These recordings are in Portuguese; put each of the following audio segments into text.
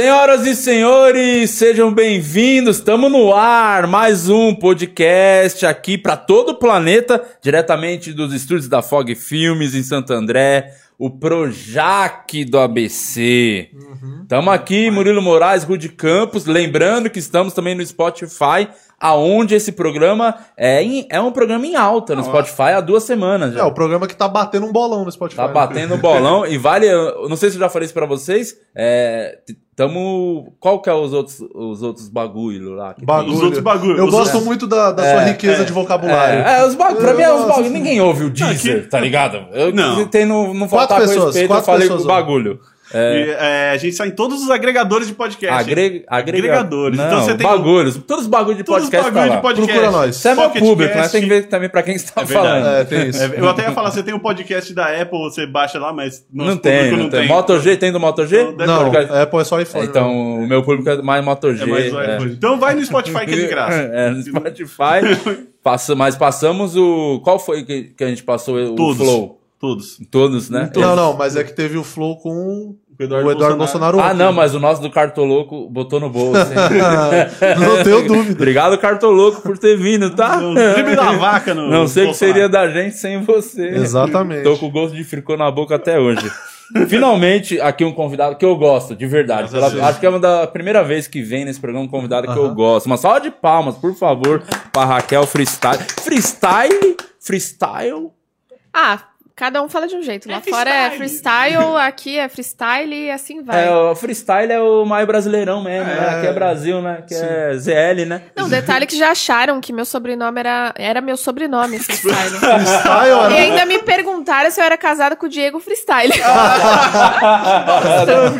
Senhoras e senhores, sejam bem-vindos. Estamos no ar, mais um podcast aqui para todo o planeta, diretamente dos estúdios da Fog Filmes em Santo André, o Projac do ABC. Estamos aqui, Murilo Moraes, Rude Campos, lembrando que estamos também no Spotify, aonde esse programa é, em- é um programa em alta no Spotify há duas semanas já. É, o programa que tá batendo um bolão no Spotify. Tá batendo o bolão e vale. Eu não sei se eu já falei isso pra vocês. É. Tamo. Qual que é os outros, os outros bagulho lá? que tem? Bagulho. Os outros bagulho. Eu Os gosto outros- muito da, da sua riqueza de vocabulário. É, é, os bagulho. Pra Eu mim é os bagulho. Ninguém ouve o Deezer, Aqui- tá ligado? Eu Não. tentei não, não Quatro faltar com pessoas, respeito, eu quatro falei pessoas com o bagulho. É, E, é, a gente sai em todos os agregadores de podcast. agre, agrega- Agregadores. Não, Então você tem bagulhos. Todos os bagulhos de todos os podcast. bagulho tá de podcast. Procura nós. Isso é meu público, né? Tem que ver também pra quem você tá É falando. É, tem isso. É, eu até ia falar, você tem um podcast da Apple, você baixa lá, mas Não tem, público não tem. Moto G tem do Moto G? Então, deve- Não, Porque- é, é só iPhone. Então, o meu público é mais Moto G. É mais é. iPhone. Então vai no Spotify que é de graça. É, no Spotify. Passa, mas passamos o. Qual foi que, que a gente passou? O Todos. Flow? Todos. Todos, né? Não, não, mas é que teve o flow com O o Eduardo, Bolsonaro. Ah, ontem. não, mas o nosso do Cartoloco botou no bolso. hein? não tenho dúvida. Obrigado, Cartoloco, por ter vindo, tá? Drible da vaca no. Não sei o que Bolsonaro. seria da gente sem você. Exatamente. Tô com o gosto de fricô na boca até hoje. Finalmente, aqui um convidado que eu gosto, de verdade. Pela- acho que é uma da primeira vez que vem nesse programa um convidado que eu gosto. Uma salva de palmas, por favor, pra Raquel Freestyle. Freestyle? Freestyle? Ah, cada um fala de um jeito. Lá fora é freestyle, aqui é freestyle e assim vai. É, o freestyle é o mais brasileirão mesmo, né? É. Aqui é Brasil, né? Que é ZL, né? Não, detalhe que já acharam que meu sobrenome era, era meu sobrenome, freestyle. Freestyle e ainda me perguntaram se eu era casada com o Diego Freestyle.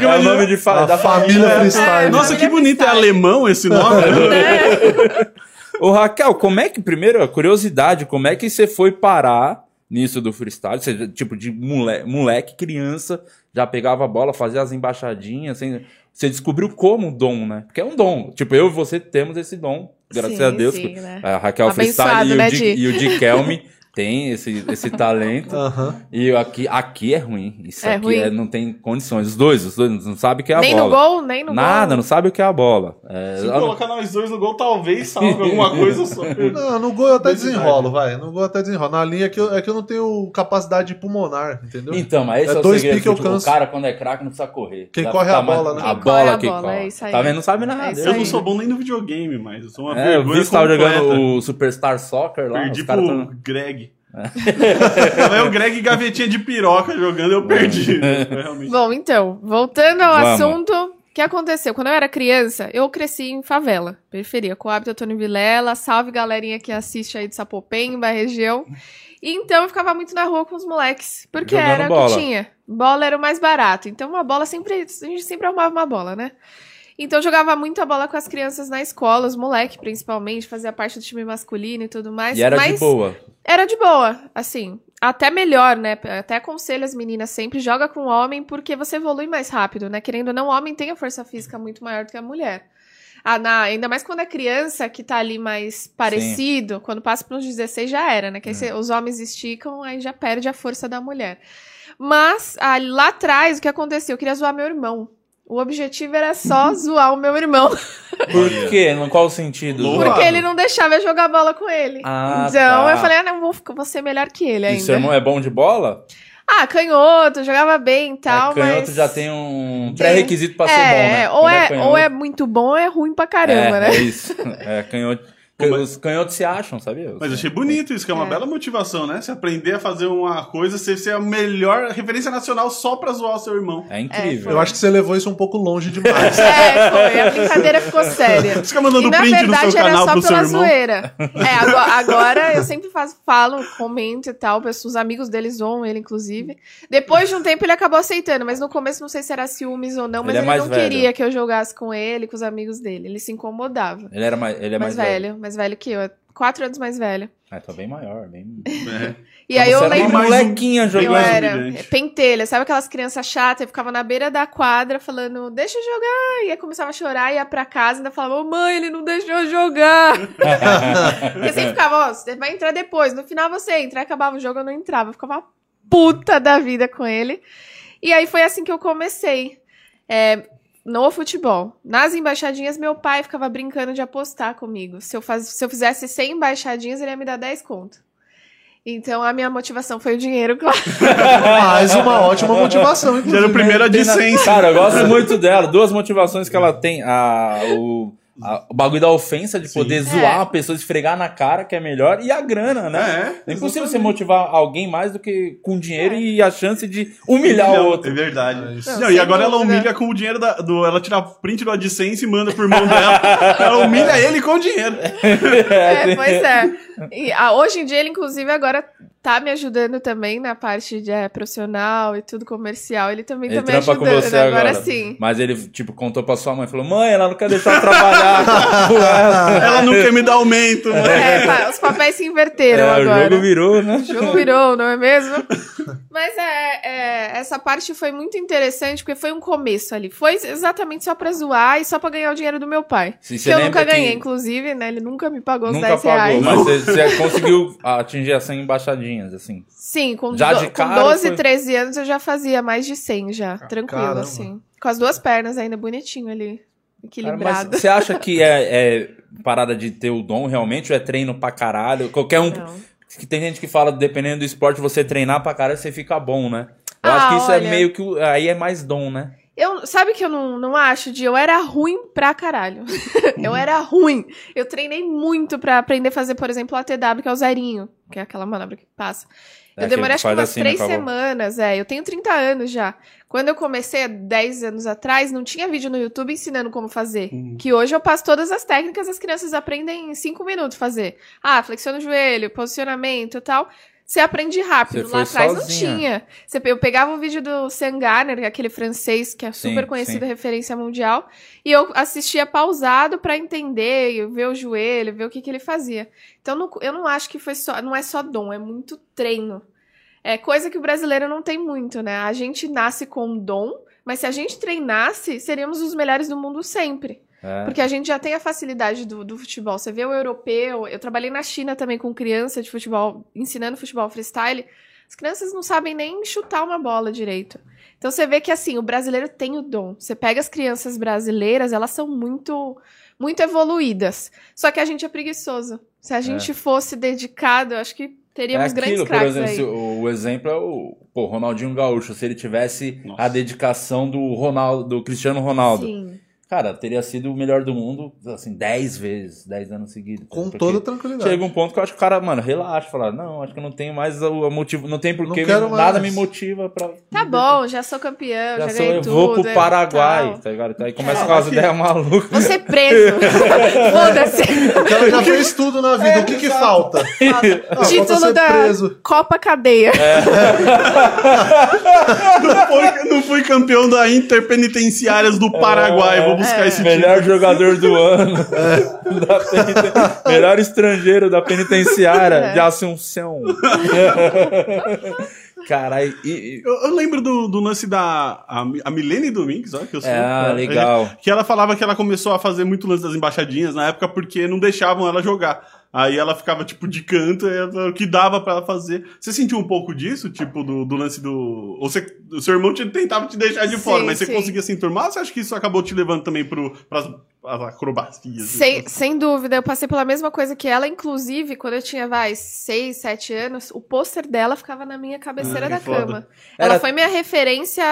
é o nome de fa da família família. freestyle. Nossa, que bonito. É alemão esse nome? né? Ô, Raquel, como é que, primeiro, a curiosidade, como é que você foi parar nisso do freestyle? Você, tipo, de moleque, moleque criança, já pegava a bola, fazia as embaixadinhas, assim, você descobriu como o dom, né? Porque é um dom. Tipo, eu e você temos esse dom, graças Sim, a Deus. sim, né? A Raquel Abençoado, Freestyle e, né, o Di, Di? e o Di Kelme tem esse, esse talento. Aham. E aqui, aqui é ruim. Isso É aqui ruim. é- não tem condições. Os dois, os dois não sabem o que é a nem no bola. gol, nem no Nada, gol. não sabe o que é a bola. É, Se eu colocar nós dois no gol, talvez salve alguma coisa só. Não, no gol eu até desenrolo, vai. No gol eu até desenrolo. Na linha é que eu, é que eu não tenho capacidade pulmonar, entendeu? Então, mas esse é, É o dois segredo. piques eu tipo, o cara, quando é craque, não precisa correr. Quem Já corre é tá a bola, né? A bola é a que bola, corre. é isso aí. Tá vendo? Não sabe nada. É Eu não sou bom nem no videogame, mas eu sou uma É, eu vergonha vi você tava completa. jogando o Superstar Soccer lá. Perdi pro. Greg. Tava eu, o Greg gavetinha de piroca jogando, eu perdi. Foi realmente. Bom, então, voltando ao Vamos. assunto, o que aconteceu? Quando eu era criança, eu cresci em favela, periferia, Coab, Antônio Vilela, salve galerinha que assiste aí de Sapopemba, região. E então eu ficava muito na rua com os moleques, porque Jogando era o bola. que tinha. Bola era o mais barato, então uma bola sempre, a gente sempre arrumava uma bola, né? Então eu jogava muito a bola com as crianças na escola, os moleques principalmente, fazia parte do time masculino e tudo mais. E era mas de boa. era de boa, assim. Até melhor, né? Até aconselho as meninas sempre, joga com homem, porque você evolui mais rápido, né? Querendo ou não, o homem tem a força física muito maior do que a mulher. Ah, na- ainda mais quando é criança, que tá ali mais parecido, quando passa para uns 16 já era, né? Que aí cê- os homens esticam, aí já perde a força da mulher. Mas ah, lá atrás, o que aconteceu? Eu queria zoar meu irmão. O objetivo era só zoar o meu irmão. Por quê? No qual sentido? Porque ele não deixava eu jogar bola com ele. Ah, então tá. eu falei, ah, não, vou, ficar- vou ser melhor que ele E ainda. seu irmão é bom de bola? Ah, canhoto, jogava bem e tal, é, canhoto mas... já tem um pré-requisito pra ser bom, É, né? ou, é, canhoto- ou é muito bom ou é ruim pra caramba, é, né? É isso. É, canhoto. Pô, mas- Os canhotos se acham, sabia? Mas eu achei bonito isso, que é uma É. bela motivação, né? Se aprender a fazer uma coisa, você ser a melhor referência nacional só pra zoar o seu irmão. É incrível. Eu acho que você levou isso um pouco longe demais. É, foi. A brincadeira ficou séria. Você fica mandando e na print no verdade seu era canal só pro seu pela irmão. zoeira. É, agora, agora eu sempre faço, falo, comento e tal. Os amigos deles zoam ele, inclusive. Depois de um tempo ele acabou aceitando, mas no começo não sei se era ciúmes ou não, mas Ele é ele, mais não velho. queria que eu jogasse com ele, com os amigos dele. Ele se incomodava. Ele era mais, ele é mais, mais velho, mais velho que eu. quatro anos mais velha. Ah, tá bem maior, bem... É. E aí eu lembro. uma um- molequinha Eu jogando. um. era pentelha, sabe aquelas crianças chatas? Eu ficava na beira da quadra falando, deixa eu jogar. E aí começava a chorar, ia pra casa e ainda falava, ô mãe, ele não deixou eu jogar. Porque sempre ficava, ó, você vai entrar depois. No final você entra. Aí acabava o jogo, eu não entrava. Eu ficava puta da vida com ele. E aí foi assim que eu comecei. É, no futebol. Nas embaixadinhas, meu pai ficava brincando de apostar comigo. Se eu, faz, se eu fizesse 100 embaixadinhas, ele ia me dar 10 conto. Então a minha motivação foi o dinheiro, claro. Mais uma ótima motivação, era primeiro a Tem na- licença. Cara, eu gosto muito dela. Duas motivações que ela tem. A, o, a- o bagulho da ofensa, de Sim. poder É. zoar uma pessoa, esfregar na cara, que é melhor. E a grana, né? É, É impossível você motivar alguém mais do que com dinheiro e a chance de humilhar o É outro. verdade. É isso. Não, Não, e agora ela humilha com o dinheiro da, do. Ela tira print do AdSense e manda pro irmão dela. ela humilha ele com o dinheiro. É, pois é. E, ah, hoje em dia, ele, inclusive, agora tá me ajudando também na parte de, é, profissional e tudo comercial. Ele também Ele tá me trampa com ajudando. você agora, agora. sim. Mas ele, tipo, contou pra sua mãe, falou, mãe, ela não quer deixar eu trabalhar ela. Ela não quer me dar aumento. né? É, pá, os papéis se inverteram É, o agora. jogo virou, né? O jogo virou, não é mesmo? Mas é, é, essa parte foi muito interessante, porque foi um começo ali. Foi exatamente só pra zoar e só pra ganhar o dinheiro do meu pai. Se Que eu nunca que ganhei, inclusive, né? Ele nunca me pagou os Nunca 10 pagou, reais. mas você, conseguiu atingir as 100 embaixadinhas, assim. Sim, com, Já do- de com cara 12, foi- 13 anos eu já fazia mais de 100 já. Tranquilo, caramba. assim. Com as duas pernas ainda, bonitinho ali. Cara, Equilibrado. mas você acha que é, é parada de ter o dom realmente ou é treino pra caralho? Qualquer um. Não. Que tem gente que fala, dependendo do esporte, você treinar pra caralho, você fica bom, né? Eu Ah, acho que isso olha. é meio que. Aí é mais dom, né? Eu, sabe que eu não, não acho, de eu era ruim pra caralho. eu era ruim. Eu treinei muito pra aprender a fazer, por exemplo, o ATW, que é o zerinho, que é aquela manobra que passa. É, Eu demorei acho que umas assim, né, três semanas, é. Eu tenho 30 anos já. Quando eu comecei, há 10 anos atrás, não tinha vídeo no YouTube ensinando como fazer. Uhum. Que hoje eu passo todas as técnicas, as crianças aprendem em 5 minutos fazer. Ah, flexiona o joelho, posicionamento e tal. Você aprende rápido. Você Lá atrás sozinha. não tinha. Você, eu pegava um vídeo do Sam Garner, aquele francês que é Sim, super conhecido, sim. referência mundial, e eu assistia pausado pra entender, ver o joelho, ver o que, que ele fazia. Então não- eu não acho que foi só, não é só dom, é muito treino. É coisa que o brasileiro não tem muito, né? A gente nasce com dom, mas se a gente treinasse, seríamos os melhores do mundo sempre. É. Porque a gente já tem a facilidade do, do futebol. Você vê o europeu. Eu trabalhei na China também com criança de futebol, ensinando futebol freestyle. As crianças não sabem nem chutar uma bola direito. Então você vê que assim, o brasileiro tem o dom. Você pega as crianças brasileiras, elas são muito muito evoluídas. Só que a gente é preguiçoso. Se a gente fosse dedicado, eu acho que teríamos é grandes aquilo, por exemplo, aí. se o, o exemplo é o pô, Ronaldinho Gaúcho. Se ele tivesse Nossa. a dedicação do Ronaldo, do Cristiano Ronaldo, Sim. Cara, teria sido o melhor do mundo, assim, 10 vezes, 10 anos seguidos. Com Porque toda tranquilidade. Chega um ponto que eu acho que o cara, mano, relaxa, falar, não, acho que eu não tenho mais o, motivo, não tem porque Não me- nada me motiva pra. Tá bom, já sou campeão, já, Já sou, eu tudo. vou pro Paraguai, tal. tá ligado? Então aí começa É. com as ideias malucas. Vou ser preso. Foda-se. O cara já fez tudo na vida. o que que falta? Ah, falta Título ser da preso. Copa Cadeia. Não foi, não fui campeão da Interpenitenciárias do Paraguai. Vou buscar É. esse Melhor jogador do ano. Da peniten- Melhor estrangeiro da penitenciária É. de Assunção. Caralho, e, e- Eu, eu lembro do, do lance da. A, a Milene Domingues, olha que eu sou. Ah, legal. Que ela falava que ela começou a fazer muito lance das embaixadinhas na época porque não deixavam ela jogar. Aí ela ficava, tipo, de canto, ela- o que dava pra ela fazer. Você sentiu um pouco disso, tipo, do, do lance do. Ou você, o seu irmão te, tentava te deixar de Sim, fora, mas você sim. conseguia se enturmar ou você acha que isso acabou te levando também pro, pras, pras acrobacias? Sem, sem dúvida, eu passei pela mesma coisa que ela, inclusive, quando eu tinha, vai, 6, 7 anos, o pôster dela ficava na minha cabeceira Ah, da foda. cama. Ela Era- foi minha referência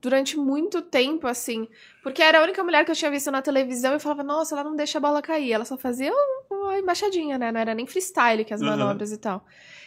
durante muito tempo, assim, porque era a única mulher que eu tinha visto na televisão e eu falava, nossa, ela não deixa a bola cair. Ela só fazia uma embaixadinha, né? Não era nem freestyle que as Uhum. manobras e tal.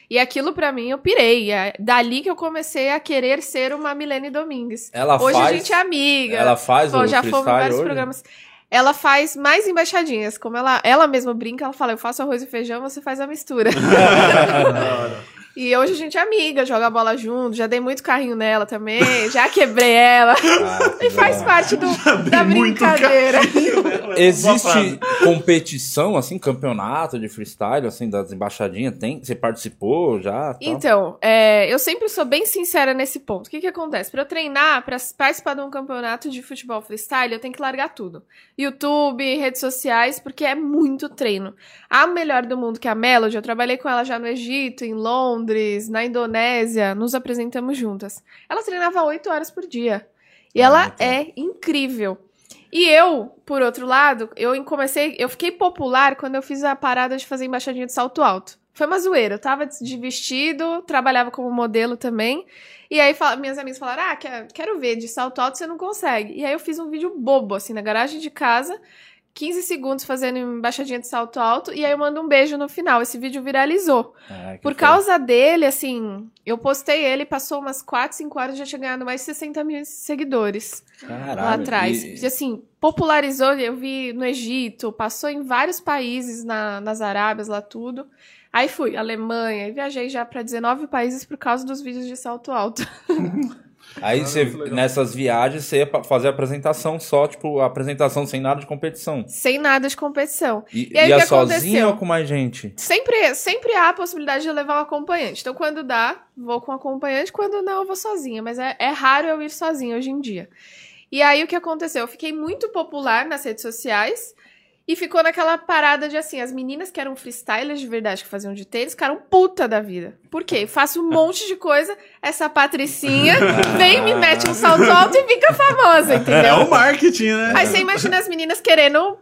E aquilo, pra mim, eu pirei. É dali que eu comecei a querer ser uma Milene Domingues. ela Hoje faz. a gente é amiga. Ela faz Pô, o já fomos vários hoje? programas. Ela faz mais embaixadinhas. Como ela, ela mesma brinca, ela fala: Eu faço arroz e feijão, você faz a mistura. E hoje a gente é amiga, joga bola junto, já dei muito carrinho nela também, já quebrei ela. Ah, e faz parte do, da brincadeira. Boa Existe competição, assim, campeonato de freestyle, assim, das embaixadinhas? Tem? Você participou já? tal? Então, é, eu sempre sou bem sincera nesse ponto. O que que acontece? Pra eu treinar, pra participar de um campeonato de futebol freestyle, eu tenho que largar tudo. YouTube, redes sociais, porque é muito treino. A melhor do mundo, que é a Melody, eu trabalhei com ela já no Egito, em Londres, na Indonésia, nos apresentamos juntas. Ela treinava oito horas por dia. E ela então. é incrível. E eu, por outro lado, eu comecei, eu fiquei popular quando eu fiz a parada de fazer embaixadinha de salto alto. Foi uma zoeira. Eu tava de vestido, trabalhava como modelo também. E aí fala- minhas amigas falaram: Ah, quer- quero ver, de salto alto você não consegue. E aí eu fiz um vídeo bobo, assim, na garagem de casa, 15 segundos fazendo embaixadinha de salto alto, e aí eu mando um beijo no final. Esse vídeo viralizou. Ah, Por foda. causa dele, assim, eu postei ele, passou umas 4, 5 horas, já tinha ganhado mais de 60 mil seguidores Caralho, lá atrás. e- E, assim, popularizou, eu vi no Egito, passou em vários países, na, nas Arábias, lá tudo. Aí fui, Alemanha, e viajei já pra 19 países por causa dos vídeos de salto alto. Aí Ah, você, nessas viagens, você ia fazer a apresentação só, tipo, a apresentação sem nada de competição. Sem nada de competição. E, E aí, o ia que sozinha ou com mais gente? Sempre, sempre há a possibilidade de eu levar um acompanhante. Então, quando dá, vou com um acompanhante. Quando não, eu vou sozinha. Mas é, é raro eu ir sozinha hoje em dia. E aí, o que aconteceu? Eu fiquei muito popular nas redes sociais. E ficou naquela parada de assim, as meninas que eram freestylers de verdade, que faziam de tênis, ficaram puta da vida. Por quê? Faço um monte de coisa, essa patricinha vem, me mete um salto alto e fica famosa, É entendeu? o marketing, né? Aí você imagina as meninas querendo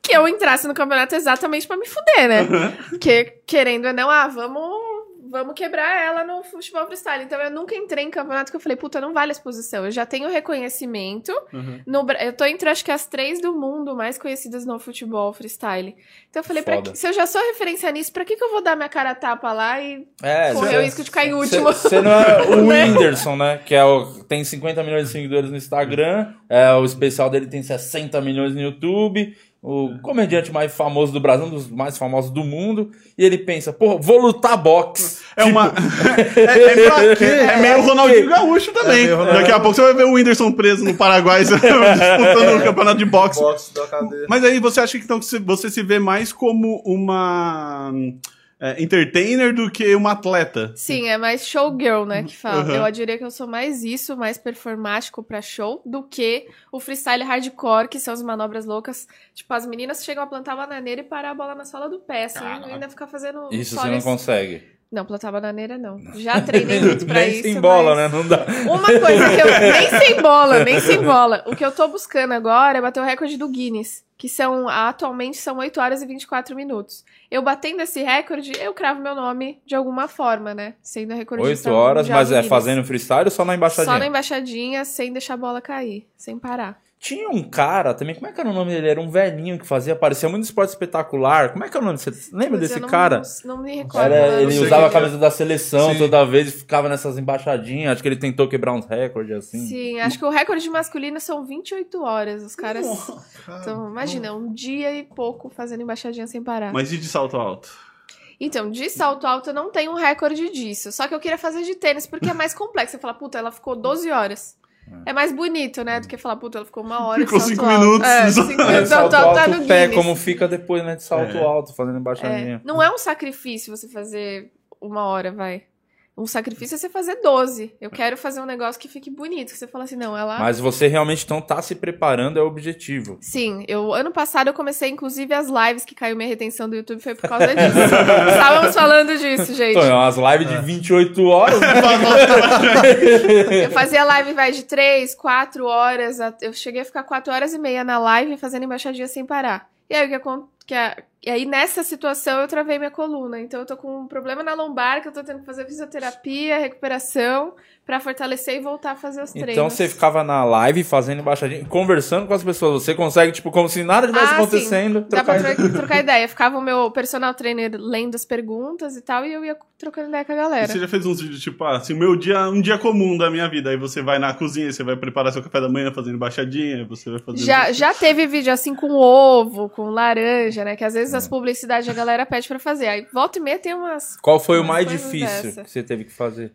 que eu entrasse no campeonato exatamente pra me fuder, né? Porque, querendo ou não, ah, vamos, vamos quebrar ela no futebol freestyle. Então eu nunca entrei em campeonato que eu falei, puta, não vale a exposição. Eu já tenho reconhecimento. Uhum. No, eu tô entre acho que as três do mundo mais conhecidas no futebol freestyle. Então eu falei, que- se eu já sou referência nisso, pra que, que eu vou dar minha cara a tapa lá e É, correr cê- o risco de cair em último? Você não é o Né? Whindersson, né? Que é o, tem 50 milhões de seguidores no Instagram. É, o especial dele tem 60 milhões no YouTube. O comediante mais famoso do Brasil, um dos mais famosos do mundo. E ele pensa, pô, vou lutar boxe. É uma. é, é pra quê? É meio Ronaldinho Gaúcho também. É Ronaldinho. Daqui a pouco você vai ver o Whindersson preso no Paraguai disputando o campeonato de boxe. Box da cadeia. Mas aí você acha que então que você- você se vê mais como uma é, entertainer do que uma atleta? Sim, é mais showgirl, né, que fala. Uhum. Eu diria que eu sou mais isso, mais performático pra show, do que o freestyle hardcore, que são as manobras loucas. Tipo, as meninas chegam a plantar bananeira e parar a bola na sola do pé, assim, Caraca. e ainda ficar fazendo Isso você não consegue. Não, plantar bananeira não. Já treinei muito pra Nem isso, sem bola, mas- né? Não dá. Uma coisa que eu... Nem sem bola, nem sem bola. O que eu tô buscando agora é bater o recorde do Guinness, que são, atualmente, são 8 horas e 24 minutos. Eu batendo esse recorde, eu cravo meu nome de alguma forma, né? Sendo recordista 8 horas, mas é Guinness. fazendo freestyle ou só na embaixadinha? Só na embaixadinha, sem deixar a bola cair, sem parar. Tinha um cara também, como é que era o nome dele? Era um velhinho que fazia, parecia muito esporte espetacular. Como é que era o nome? Você lembra Putz, desse não- cara? Não, me recordo. Era, ele usava a que é. camisa da seleção Sim. toda vez e ficava nessas embaixadinhas. Acho que ele tentou quebrar uns recordes assim. Sim, acho que o recorde masculino são 28 horas. Os caras. Então, imagina, um dia e pouco fazendo embaixadinha sem parar. Mas e de salto alto? Então, de salto alto eu não tenho um recorde disso. Só que eu queria fazer de tênis, porque é mais complexo. Você fala, puta, ela ficou 12 horas. É mais bonito, né? Do que falar, puta, ela ficou uma hora Ficou salto cinco alto. minutos É, cinco salto minutos salto salto alto tá alto, no pé, Guinness. como fica depois, né? De salto É. alto, fazendo É, embaixadinha. não é um sacrifício você fazer uma hora, vai. Um sacrifício é você fazer 12. Eu quero fazer um negócio que fique bonito. Que você fala assim, não, ela. Mas você realmente então tá se preparando, é o objetivo. Sim, eu ano passado eu comecei, inclusive, as lives que caiu minha retenção do YouTube foi por causa disso. Estávamos falando disso, gente. Então, é umas lives de 28 horas. Eu fazia live, vai, de 3, 4 horas. Eu cheguei a ficar 4 horas e meia na live fazendo embaixadinha sem parar. E aí, o que que a- e aí, nessa situação, eu travei minha coluna. Então, eu tô com um problema na lombar, que eu tô tendo que fazer fisioterapia, recuperação, pra fortalecer e voltar a fazer os treinos. Então você ficava na live fazendo embaixadinha, conversando com as pessoas. Você consegue, tipo, como se nada tivesse Ah, acontecendo. sim. Dá pra trocar tro- trocar ideia. Ficava o meu personal trainer lendo as perguntas e tal, e eu ia trocando ideia com a E galera. Você já fez uns vídeos tipo, ah, assim, meu dia, um dia comum da minha vida. Aí você vai na cozinha, você vai preparar seu café da manhã fazendo embaixadinha, você vai fazer. Já, já teve vídeo assim com ovo, com laranja, né? Que às vezes vezes as publicidades a galera pede pra fazer. Aí volta e meia tem umas. Qual foi o Umas mais coisas difícil dessa. que você teve que fazer?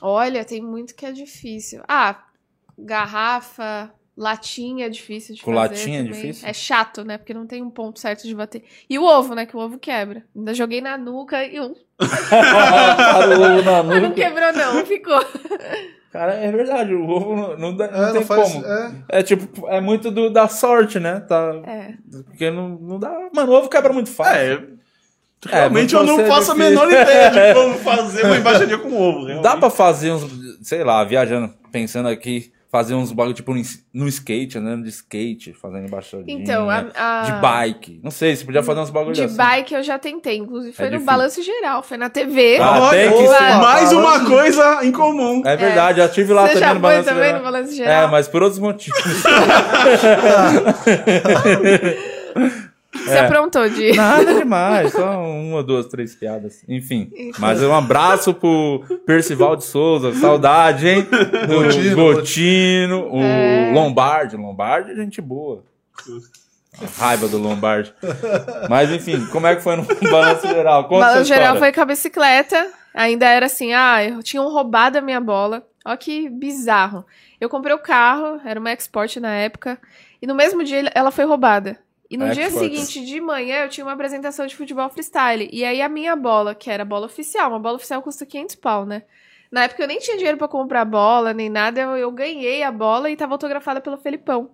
Olha, tem muito que é difícil. Ah, garrafa, latinha é difícil de Com fazer. latinha é também. difícil? É chato, né? Porque não tem um ponto certo de bater. E o ovo, né? Que o ovo quebra. Ainda joguei na nuca e um. Mas não quebrou, não. Ficou. Cara, é verdade, o ovo não, dá- não É, tem não faz. como. É. É tipo, é muito do, da sorte, né? Tá, É. porque não, não dá. Mano, o ovo quebra muito fácil. É, realmente mas eu não é faço a menor ideia de como fazer uma embaixadinha com ovo. Dá realmente. pra fazer uns, sei lá, viajando, pensando aqui, fazer uns bagulho tipo no, skate, andando de skate, fazendo embaixadinha. Então, a, a- De bike. Não sei, você podia fazer uns bagulho De assim. bike eu já tentei. Inclusive foi É no difícil. balanço geral. Foi na TV. Ah, tem que ser. Mais uma coisa em comum. É verdade, já estive lá Você também já no balanço também geral. no balanço É, geral? mas por outros motivos. Você aprontou de. Nada demais, só uma, duas, três piadas. Enfim. Mas um abraço pro Percival de Souza, saudade, hein? Gotino, Gotino, o É. Lombardi. Lombardi é gente boa. A raiva do Lombardi. Mas enfim, como é que foi no balanço geral? Conta Balanço geral foi com a bicicleta. Ainda era assim, ah, eu tinham roubado a minha bola. Ó que bizarro. Eu comprei o carro, era uma Export na época, e no mesmo dia ela foi roubada. E no A dia seguinte de manhã eu tinha uma apresentação de futebol freestyle. E aí a minha bola, que era a bola oficial, uma bola oficial custa 500 pau, né? Na época eu nem tinha dinheiro pra comprar bola, nem nada, eu, eu ganhei a bola e tava autografada pelo Felipão.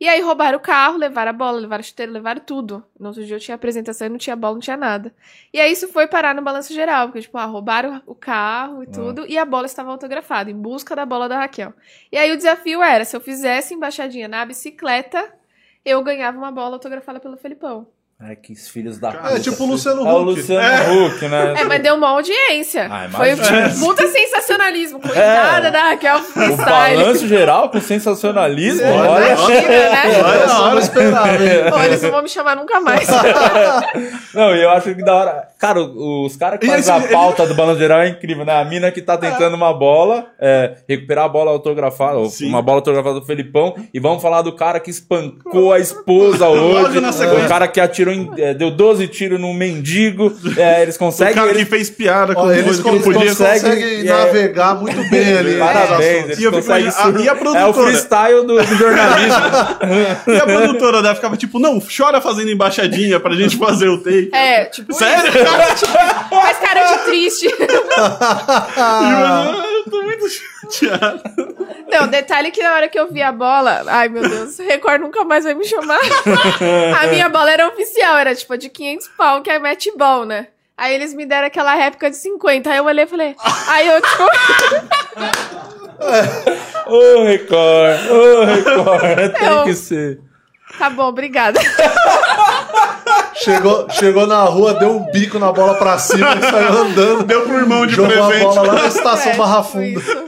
E aí roubaram o carro, levaram a bola, levaram a chuteira, levaram tudo. No outro dia eu tinha apresentação e não tinha bola, não tinha nada. E aí isso foi parar no balanço geral, porque, tipo, ah, roubaram o carro e tudo, e a bola estava autografada, em busca da bola da Raquel. E aí o desafio era, se eu fizesse embaixadinha na bicicleta, eu ganhava uma bola autografada pelo Felipão. Ai, que filhos da É tipo o Luciano É o Huck. Luciano Huck, né? É, mas deu uma audiência. Ah, Foi puta sensacionalismo. Coitada É. da Raquel O balanço geral com sensacionalismo, É, olha. Imagina, né? Olha hein? Pô, eles não vão me chamar nunca mais. Não, e eu acho que da hora. Cara, os caras que fazem a esse- pauta do balanço geral é incrível, né? A mina que tá tentando uma bola, é, recuperar a bola autografada, Sim. uma bola autografada do Felipão, e vamos falar do cara que espancou a esposa hoje, o cara que atirou em, é, deu 12 tiros num mendigo, é, eles O conseguem... cara eles- que fez piada com Ó, eles que não podia. conseguem- conseguem é. navegar muito bem ali. Parabéns, nos eles. E eu fico conseguem imaginando- sur- e a É o produtora? freestyle do, do jornalismo. E a produtora dela ficava tipo, não, chora fazendo embaixadinha pra gente fazer o take. É, tipo Sério? isso. Faz cara de triste. E eu, ah, eu tô muito chateado. Não, detalhe que na hora que eu vi a bola, ai meu Deus, o Record nunca mais vai me chamar. a minha bola era oficial, era tipo de 500 pau, que é match ball, né? Aí eles me deram aquela réplica de 50. Aí eu olhei e falei. Aí eu, tipo. Ô, Record, ô, Record, tem Eu- que ser. Tá bom, obrigada. Chegou, chegou na rua, deu um bico na bola pra cima e saiu andando. Deu pro irmão de Jogou a presente. bola lá na estação É, Barra tipo Funda. isso.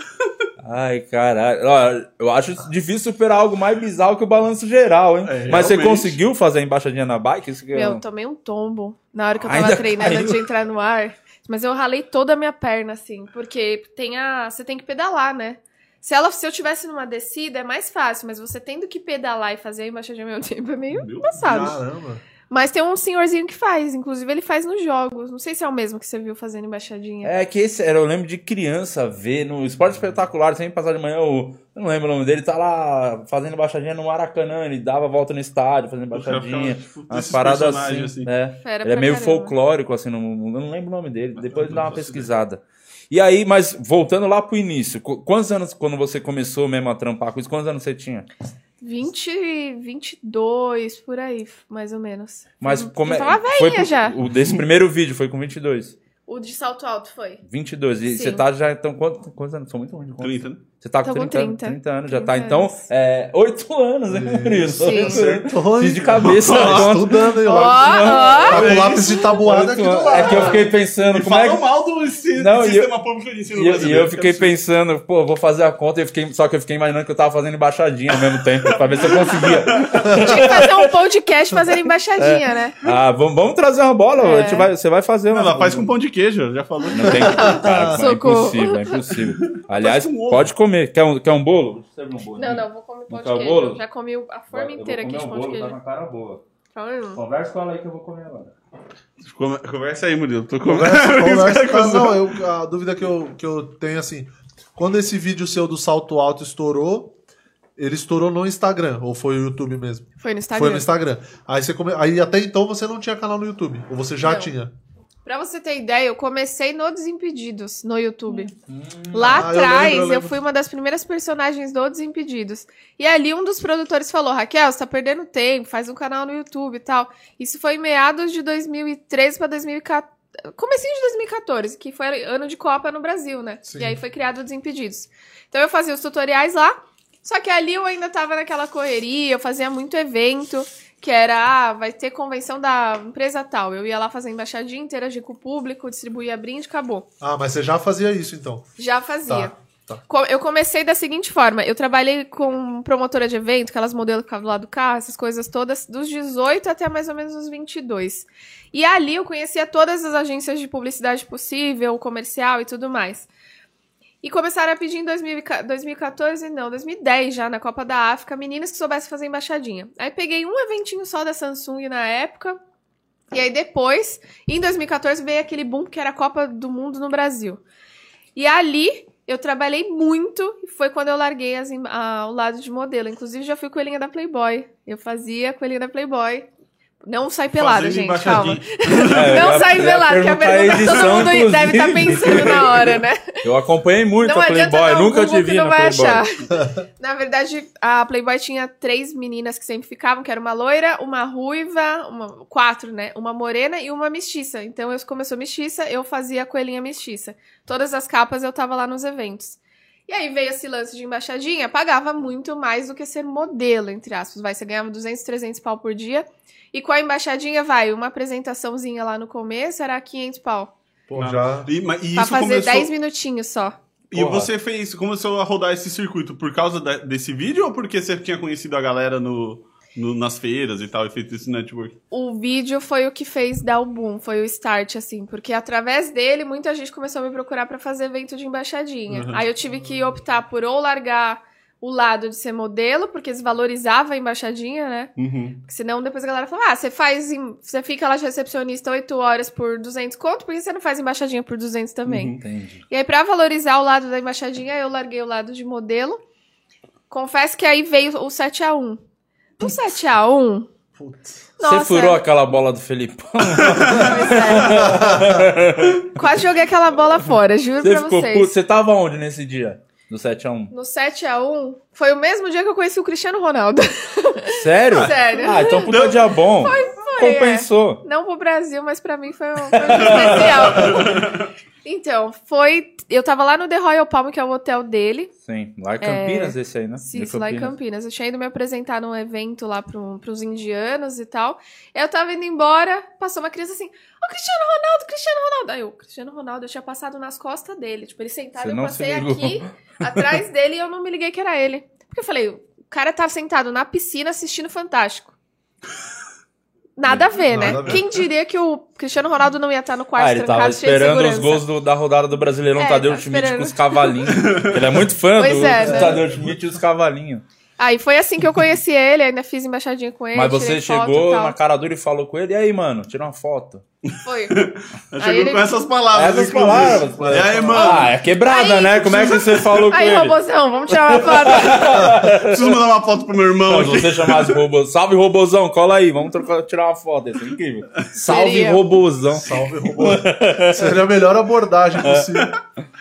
Ai, caralho. Ó, eu acho difícil superar algo mais bizarro que o balanço geral, hein? É, Mas você conseguiu fazer a embaixadinha na bike? Isso que eu- Meu, eu tomei um tombo na hora que eu tava Ainda treinando caiu. antes de entrar no ar. Mas eu ralei toda a minha perna, assim, porque tem a. Você tem que pedalar, né? Se, ela, se eu tivesse numa descida, é mais fácil, mas você tendo que pedalar e fazer a embaixadinha ao mesmo tempo é meio Meu passado. Caramba. Mas tem um senhorzinho que faz, inclusive ele faz nos jogos. Não sei se é o mesmo que você viu fazendo embaixadinha. É que esse era, eu lembro de criança ver no esporte espetacular, sempre passar de manhã, o, eu não lembro o nome dele, tá lá fazendo embaixadinha no Maracanã, ele dava a volta no estádio, fazendo embaixadinha, Tipo, umas paradas assim. assim. É. Fera Ele é meio caramba. folclórico, assim, não, não não lembro o nome dele. Depois dá uma pesquisada. E aí, mas voltando lá pro início, qu- quantos anos, quando você começou mesmo a trampar com isso, quantos anos você tinha? 20, 22, por aí, mais ou menos. Mas como é, tava foi velhinha já. O desse primeiro vídeo foi com 22. O de salto alto foi. 22. E Sim. você tá já, então, quantos, quantos anos? São muito ruins de conta. 30, né? Você tá com Tô com 30, anos, 30. 30 anos, já 30 tá. Então, anos. é, 8 anos, né, Murilo? Sim. Acertou, Fiz hein? de cabeça a Tá conta. estudando aí, Ó. Tá com lápis de tabuada aqui do Oito lado. É que eu fiquei pensando, E como é que. mal do ensino, Não, e sistema público de ensino E eu, e eu fiquei pensando, pô, vou fazer a conta, e eu fiquei, só que eu fiquei imaginando que eu tava fazendo embaixadinha ao mesmo tempo, pra ver se eu conseguia. Tinha que fazer um podcast fazendo embaixadinha, né? Ah, vamos, vamos trazer uma bola, É. a gente vai, você vai fazer uma. Ela faz com pão de queijo, já falou. Não tem. Cara, é Socorro. impossível, é impossível. Aliás, pode comer. Quer um, quer um bolo? Um bolo. Não, não, vou comer pão Não de queijo. bolo? Já comi a forma Eu inteira aqui comer de um pão de bolo, queijo. Tá cara boa. Conversa com ela aí que eu vou comer agora. Conversa aí, Murilo. Tô Conversa, conversa. conversando. Não, eu- a dúvida que eu, que eu tenho assim, quando esse vídeo seu do salto alto estourou, ele estourou no Instagram, ou foi o YouTube mesmo? Foi no Instagram. Foi no Instagram. Aí, você come... Aí até então você não tinha canal no YouTube, ou você já Não. tinha? Pra você ter ideia, eu comecei no Desimpedidos, no YouTube. Lá Ah, eu atrás, lembro, eu eu, fui uma das primeiras personagens do Desimpedidos. E ali um dos produtores falou, Raquel, você tá perdendo tempo, faz um canal no YouTube e tal. Isso foi em meados de 2013 pra 2014. Comecinho de 2014, que foi ano de Copa no Brasil, né? Sim. E aí foi criado o Desimpedidos. Então eu fazia os tutoriais lá, só que ali eu ainda tava naquela correria, eu fazia muito evento, que era, ah, vai ter convenção da empresa tal. Eu ia lá fazer embaixadinha, interagir com o público, distribuía brinde, acabou. Ah, mas você já fazia isso então? Já fazia. Tá, tá. Eu comecei da seguinte forma: eu trabalhei com promotora de evento, aquelas modelos que ficavam do lado do carro, essas coisas todas, dos 18 até mais ou menos os 22. E ali eu conhecia todas as agências de publicidade possível, comercial e tudo mais. E começaram a pedir em 2000 e ca- 2014, não, 2010 já, na Copa da África, meninas que soubessem fazer embaixadinha. Aí peguei um eventinho só da Samsung na época. E aí depois, em 2014, veio aquele boom que era a Copa do Mundo no Brasil. E ali eu trabalhei muito e foi quando eu larguei as a- o lado de modelo. Inclusive já fui coelhinha da Playboy. Eu fazia coelhinha da Playboy. Não sai pelada, Fazendo gente, calma. É, Não sai ia pelada, que a pergunta todo edição, mundo deve estar inclusive. pensando na hora, né? Eu acompanhei muito não a Playboy, não, nunca te vi que não na vai Playboy. achar. Na verdade, a Playboy tinha três meninas que sempre ficavam, que era uma loira, uma ruiva, uma, quatro, né? Uma morena e uma mestiça. Então, eu, como eu sou mestiça, eu fazia a coelhinha mestiça. Todas as capas eu tava lá nos eventos. E aí veio esse lance de embaixadinha, pagava muito mais do que ser modelo, entre aspas. Vai, você ganhava 200, 300 pau por dia. E com a embaixadinha, vai, uma apresentaçãozinha lá no começo era 500 pau. Pô, já. E, mas- e Pra isso fazer começou... 10 minutinhos só. E Porra. você fez, começou a rodar esse circuito por causa da- desse vídeo ou porque você tinha conhecido a galera no, no- nas feiras e tal e feito esse network? o vídeo foi o que fez dar o boom, foi o start, assim, porque através dele muita gente começou a me procurar pra fazer evento de embaixadinha. Uhum. Aí eu tive que optar por ou largar o lado de ser modelo, porque desvalorizava a embaixadinha, né? Uhum. Porque senão depois a galera fala: ah, você faz. Você fica lá de recepcionista 8 horas por 200 conto, por que você não faz embaixadinha por 200 também? Uhum. Entendi. E aí, pra valorizar o lado da embaixadinha, eu larguei o lado de modelo. Confesso que aí veio o 7x1. O 7x1. Putz. Você furou aquela bola do Felipão? Pois é. Quase joguei aquela bola fora, juro Você pra ficou vocês. puto? Você tava onde nesse dia? Do 7x1? No 7x1, foi o mesmo dia que eu conheci o Cristiano Ronaldo. Sério? Sério. Ah, então puta dia bom. Compensou. Não pro Brasil, mas pra mim foi um, foi um dia especial. então, foi. Eu tava lá no The Royal Palm, que é o hotel dele. Sim, lá em Campinas esse aí, né? Sim, lá em Campinas. Eu tinha ido me apresentar num evento lá pro, pros indianos e tal. Eu tava indo embora, passou uma criança assim: Ô, Cristiano Ronaldo, Cristiano Ronaldo. Aí eu, Cristiano Ronaldo, eu tinha passado nas costas dele. Tipo, ele sentado, eu se passei ligou. aqui, atrás dele, e eu não me liguei que era ele. Porque eu falei: o cara tá sentado na piscina assistindo Fantástico. Nada a ver, né? Nada a ver. Quem diria que o Cristiano Ronaldo não ia estar no quarto Ah, ele tava trancado cheio de esperando os gols do- da rodada do Brasileirão É, Tadeu tava Schmidt com os cavalinhos. Ele é muito fã Pois do, é, do né? Tadeu Schmidt e os cavalinhos. Aí foi assim que eu conheci ele, ainda fiz embaixadinha com ele. Mas você chegou na cara dura e falou com ele, e aí, mano, tira uma foto. Foi. Chegou ele- com essas palavras, Essas inclusive. palavras. E aí, mano? Ah, é quebrada, Aí- né? Como é que você falou com Aí, ele? robôzão, vamos tirar uma foto. Preciso mandar uma foto pro meu irmão Não, se aqui. você chamasse robô, salve robôzão, cola aí, vamos trocar- tirar uma foto, isso é incrível. Salve Seria. robôzão. Salve, robô. Seria a melhor abordagem possível.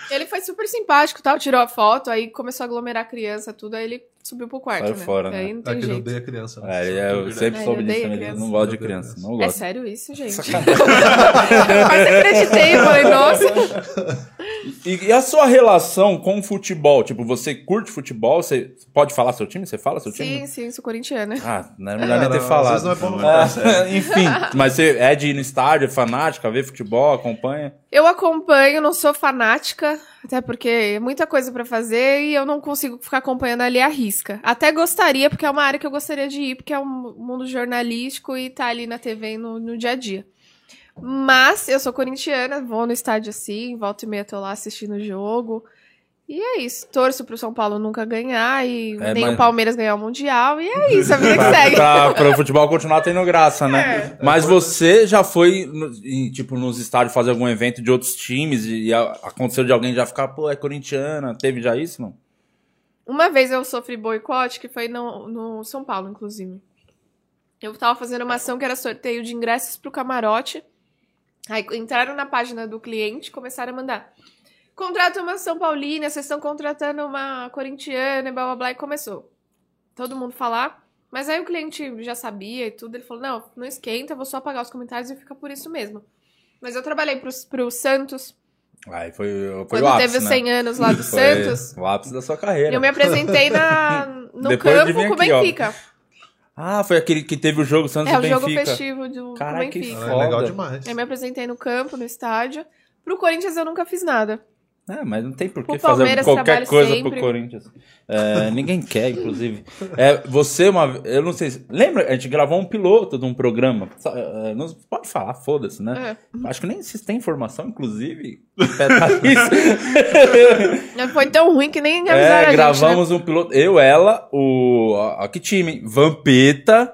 ele foi super simpático tal, tirou a foto, aí começou a aglomerar criança, tudo, aí ele subiu pro quarto, Saiu né? fora, Aí né? não É tem que ele jeito. odeia criança. né? É, ele é- eu sempre É, soube disso, criança. não gosta de criança, não É gosta. sério isso, gente? eu quase acreditei, eu falei, nossa. E, e a sua relação com o futebol? Tipo, você curte futebol? Você pode falar seu time? Você fala seu time? Sim, sim, sou corintiana. Ah, não é melhor nem É, ter não, falado. não é bom não É, enfim, mas você é de ir no estádio, é fanática, vê futebol, acompanha? Eu acompanho, não sou fanática, até porque é muita coisa pra fazer e eu não consigo ficar acompanhando ali à risca. Até gostaria, porque é uma área que eu gostaria de ir, porque é um mundo jornalístico e tá ali na TV no, no dia a dia. Mas eu sou corintiana, vou no estádio assim, volta e meia tô lá assistindo o jogo. E é isso. Torço pro São Paulo nunca ganhar e É, nem mas- o Palmeiras ganhar o Mundial. E é isso, a vida que segue. pra, pra o futebol continuar tendo graça, né? É. Mas você já foi, tipo, nos estádios fazer algum evento de outros times e, e aconteceu de alguém já ficar, pô, é corintiana, teve já isso, não? Uma vez eu sofri boicote, que foi no, no São Paulo, inclusive. Eu tava fazendo uma ação que era sorteio de ingressos pro camarote. Aí entraram na página do cliente e começaram a mandar. Contrata uma São Paulina, vocês estão contratando uma corintiana, e blá blá blá, e começou. Todo mundo falar. Mas aí o cliente já sabia e tudo, ele falou: não, não esquenta, eu vou só apagar os comentários e fica por isso mesmo. Mas eu trabalhei pro, pro Santos, Aí foi, foi quando o ápice, teve os né? 100 anos lá do Foi Santos. o ápice da sua carreira. Eu me apresentei na, no Depois de campo com o aqui, ó. Benfica. Ah, foi aquele que teve o jogo Santos É e o jogo Benfica. festivo do, do Caralho, que Benfica. É Foda. legal demais. Eu me apresentei no campo, no estádio. Pro Corinthians eu nunca fiz nada. É, mas não tem por que fazer qualquer coisa sempre. pro Corinthians. É, ninguém quer, inclusive. É, você, uma eu não sei se. Lembra? A gente gravou um piloto de um programa. Sa- é, não pode falar, foda-se, né? É. Acho que nem se tem informação, inclusive. Não Foi tão ruim que nem avisaram É, a gente, né? gravamos um piloto. Eu, ela, o. a que time? hein? Vampeta,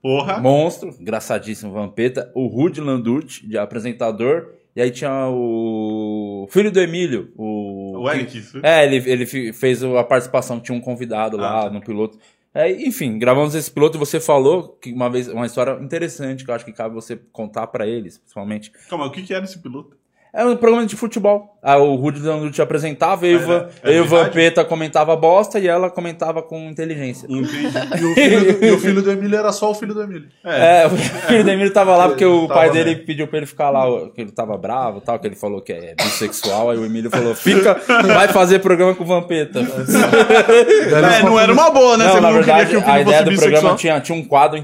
Porra. monstro, engraçadíssimo Vampeta. O Rudy Landucci, de apresentador. E aí tinha o filho do Emílio, o. O Eric, isso. É, ele, ele fez a participação, tinha um convidado lá Ah. no piloto. É, enfim, gravamos esse piloto e você falou que uma vez uma história interessante que eu acho que cabe você contar pra eles, principalmente. Calma, o que, que era esse piloto? É um programa de futebol. Ah, o Rudy Landucci apresentava, e o Era- Van- era eu e o de rádio? Vampeta comentava bosta e ela comentava com inteligência. Entendi. E o, filho do, e o filho do Emílio era só o filho do Emílio. É, o filho do Emílio tava lá porque o pai dele mesmo. pediu pra ele ficar lá, que ele tava bravo e tal, que ele falou que é bissexual, aí o Emílio falou, fica, vai fazer programa com o Vampeta. É, não era uma boa, né? Não, Você na não verdade, a ideia do bissexual. programa tinha, tinha um quadro,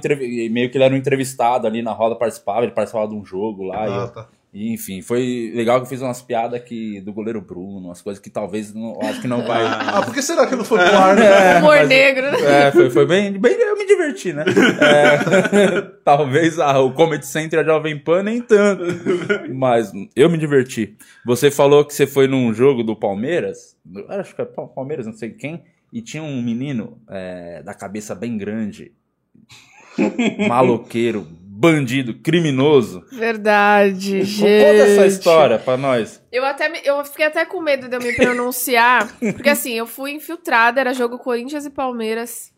meio que ele era um entrevistado ali na roda, participava, ele participava de um jogo lá. e Ah, eu- tá. E, enfim, foi legal que eu fiz umas piadas que, do goleiro Bruno, umas coisas que talvez, não, acho que não vai... Ah, por que será que não foi pro ar, né? É, Humor mas- negro, né? É, foi, foi bem, bem. Eu me diverti, né? É, talvez a, o Comedy Center e a Jovem Pan nem tanto. Mas eu me diverti. Você falou que você foi num jogo do Palmeiras. Acho que é Pal- Palmeiras, não sei quem. E tinha um menino é, da cabeça bem grande, maloqueiro, bandido, criminoso. Verdade, gente. Conta essa história pra nós. Eu até me- eu fiquei até com medo de eu me pronunciar, porque assim, eu fui infiltrada, era jogo Corinthians e Palmeiras.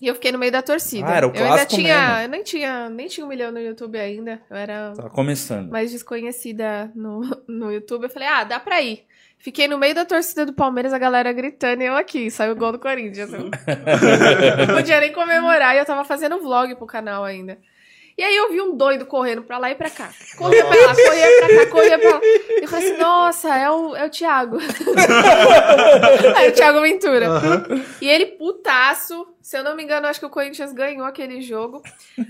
E eu fiquei no meio da torcida. Ah, era o eu ainda clássico tinha, mesmo. eu nem tinha, nem tinha um milhão no YouTube ainda. Eu era Tá começando. mais desconhecida no, no YouTube. Eu falei: "Ah, dá pra ir". Fiquei no meio da torcida do Palmeiras, a galera gritando e eu aqui, saiu o gol do Corinthians. Eu não podia nem comemorar e eu tava fazendo vlog pro canal ainda. E aí eu vi um doido correndo pra lá e pra cá. Corria pra lá, corria pra cá, corria pra lá. Eu falei assim, nossa, é o, é o Thiago. é o Thiago Ventura. E ele putaço. Se eu não me engano, acho que o Corinthians ganhou aquele jogo.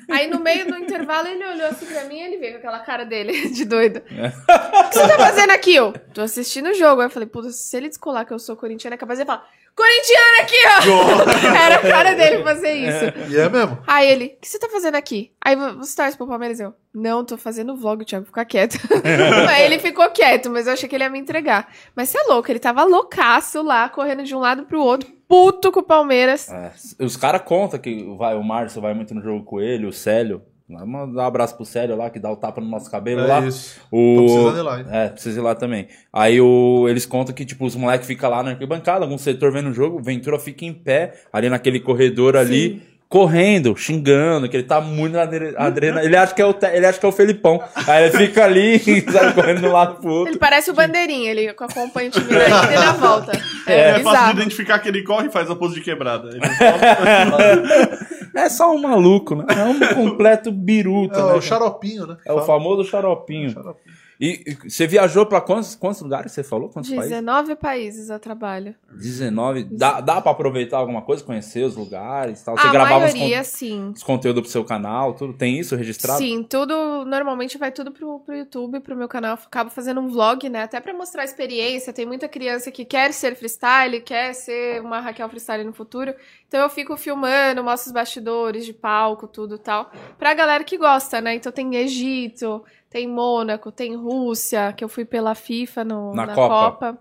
Aí no meio do intervalo ele olhou assim pra mim e ele veio com aquela cara dele de doido. O que você tá fazendo aqui, eu? Tô assistindo o jogo. Aí eu falei, puta, se ele descolar que eu sou corintiana, é capaz de falar, corintiana aqui, ó! Era a cara dele fazer isso. E é mesmo. Aí ele, o que você tá fazendo aqui? Aí você torce pro Palmeiras? Eu, não, tô fazendo vlog, Thiago, fica quieto. Aí ele ficou quieto, mas eu achei que ele ia me entregar. Mas você é louco, ele tava loucaço lá, correndo de um lado pro outro, puto com o Palmeiras. É, os caras contam que vai, o Márcio vai muito no jogo com ele, o Célio. Vamos mandar um abraço pro Célio lá, que dá o tapa no nosso cabelo É lá. isso. O... Tô precisando ir lá, hein? É, precisa ir lá também. Aí o... eles contam que, tipo, os moleques ficam lá na arquibancada, algum setor vendo o jogo, o Ventura fica em pé, ali naquele corredor ali, correndo, xingando, que ele tá muito na adre- adrena. Ele acha que é o, ele acha que é o Felipão. Aí ele fica ali, sabe, correndo um lado pro outro. Ele parece o bandeirinha, ele acompanha o time ida e da volta. É, É, fácil de identificar que ele corre e faz a pose de quebrada. Ele É só um maluco, né? É um completo biruta, É né? o xaropinho, né? É o famoso xaropinho. Xaropinho. E você viajou pra quantos, quantos lugares você falou? Quantos países? 19 países a trabalho. 19. Dá, dá pra aproveitar alguma coisa, conhecer os lugares tal? Você a gravava os, maioria, con sim. os conteúdos pro seu canal, tudo? Tem isso registrado? Sim, tudo, normalmente vai tudo pro, pro YouTube, pro meu canal. Eu acabo fazendo um vlog, né? Até pra mostrar a experiência. Tem muita criança que quer ser freestyle, quer ser uma Raquel freestyle no futuro. Então eu fico filmando, mostro os bastidores de palco, tudo e tal. Pra galera que gosta, né? Então tem Egito, tem Mônaco, tem Rússia, que eu fui pela FIFA no, Na na, Copa. Copa.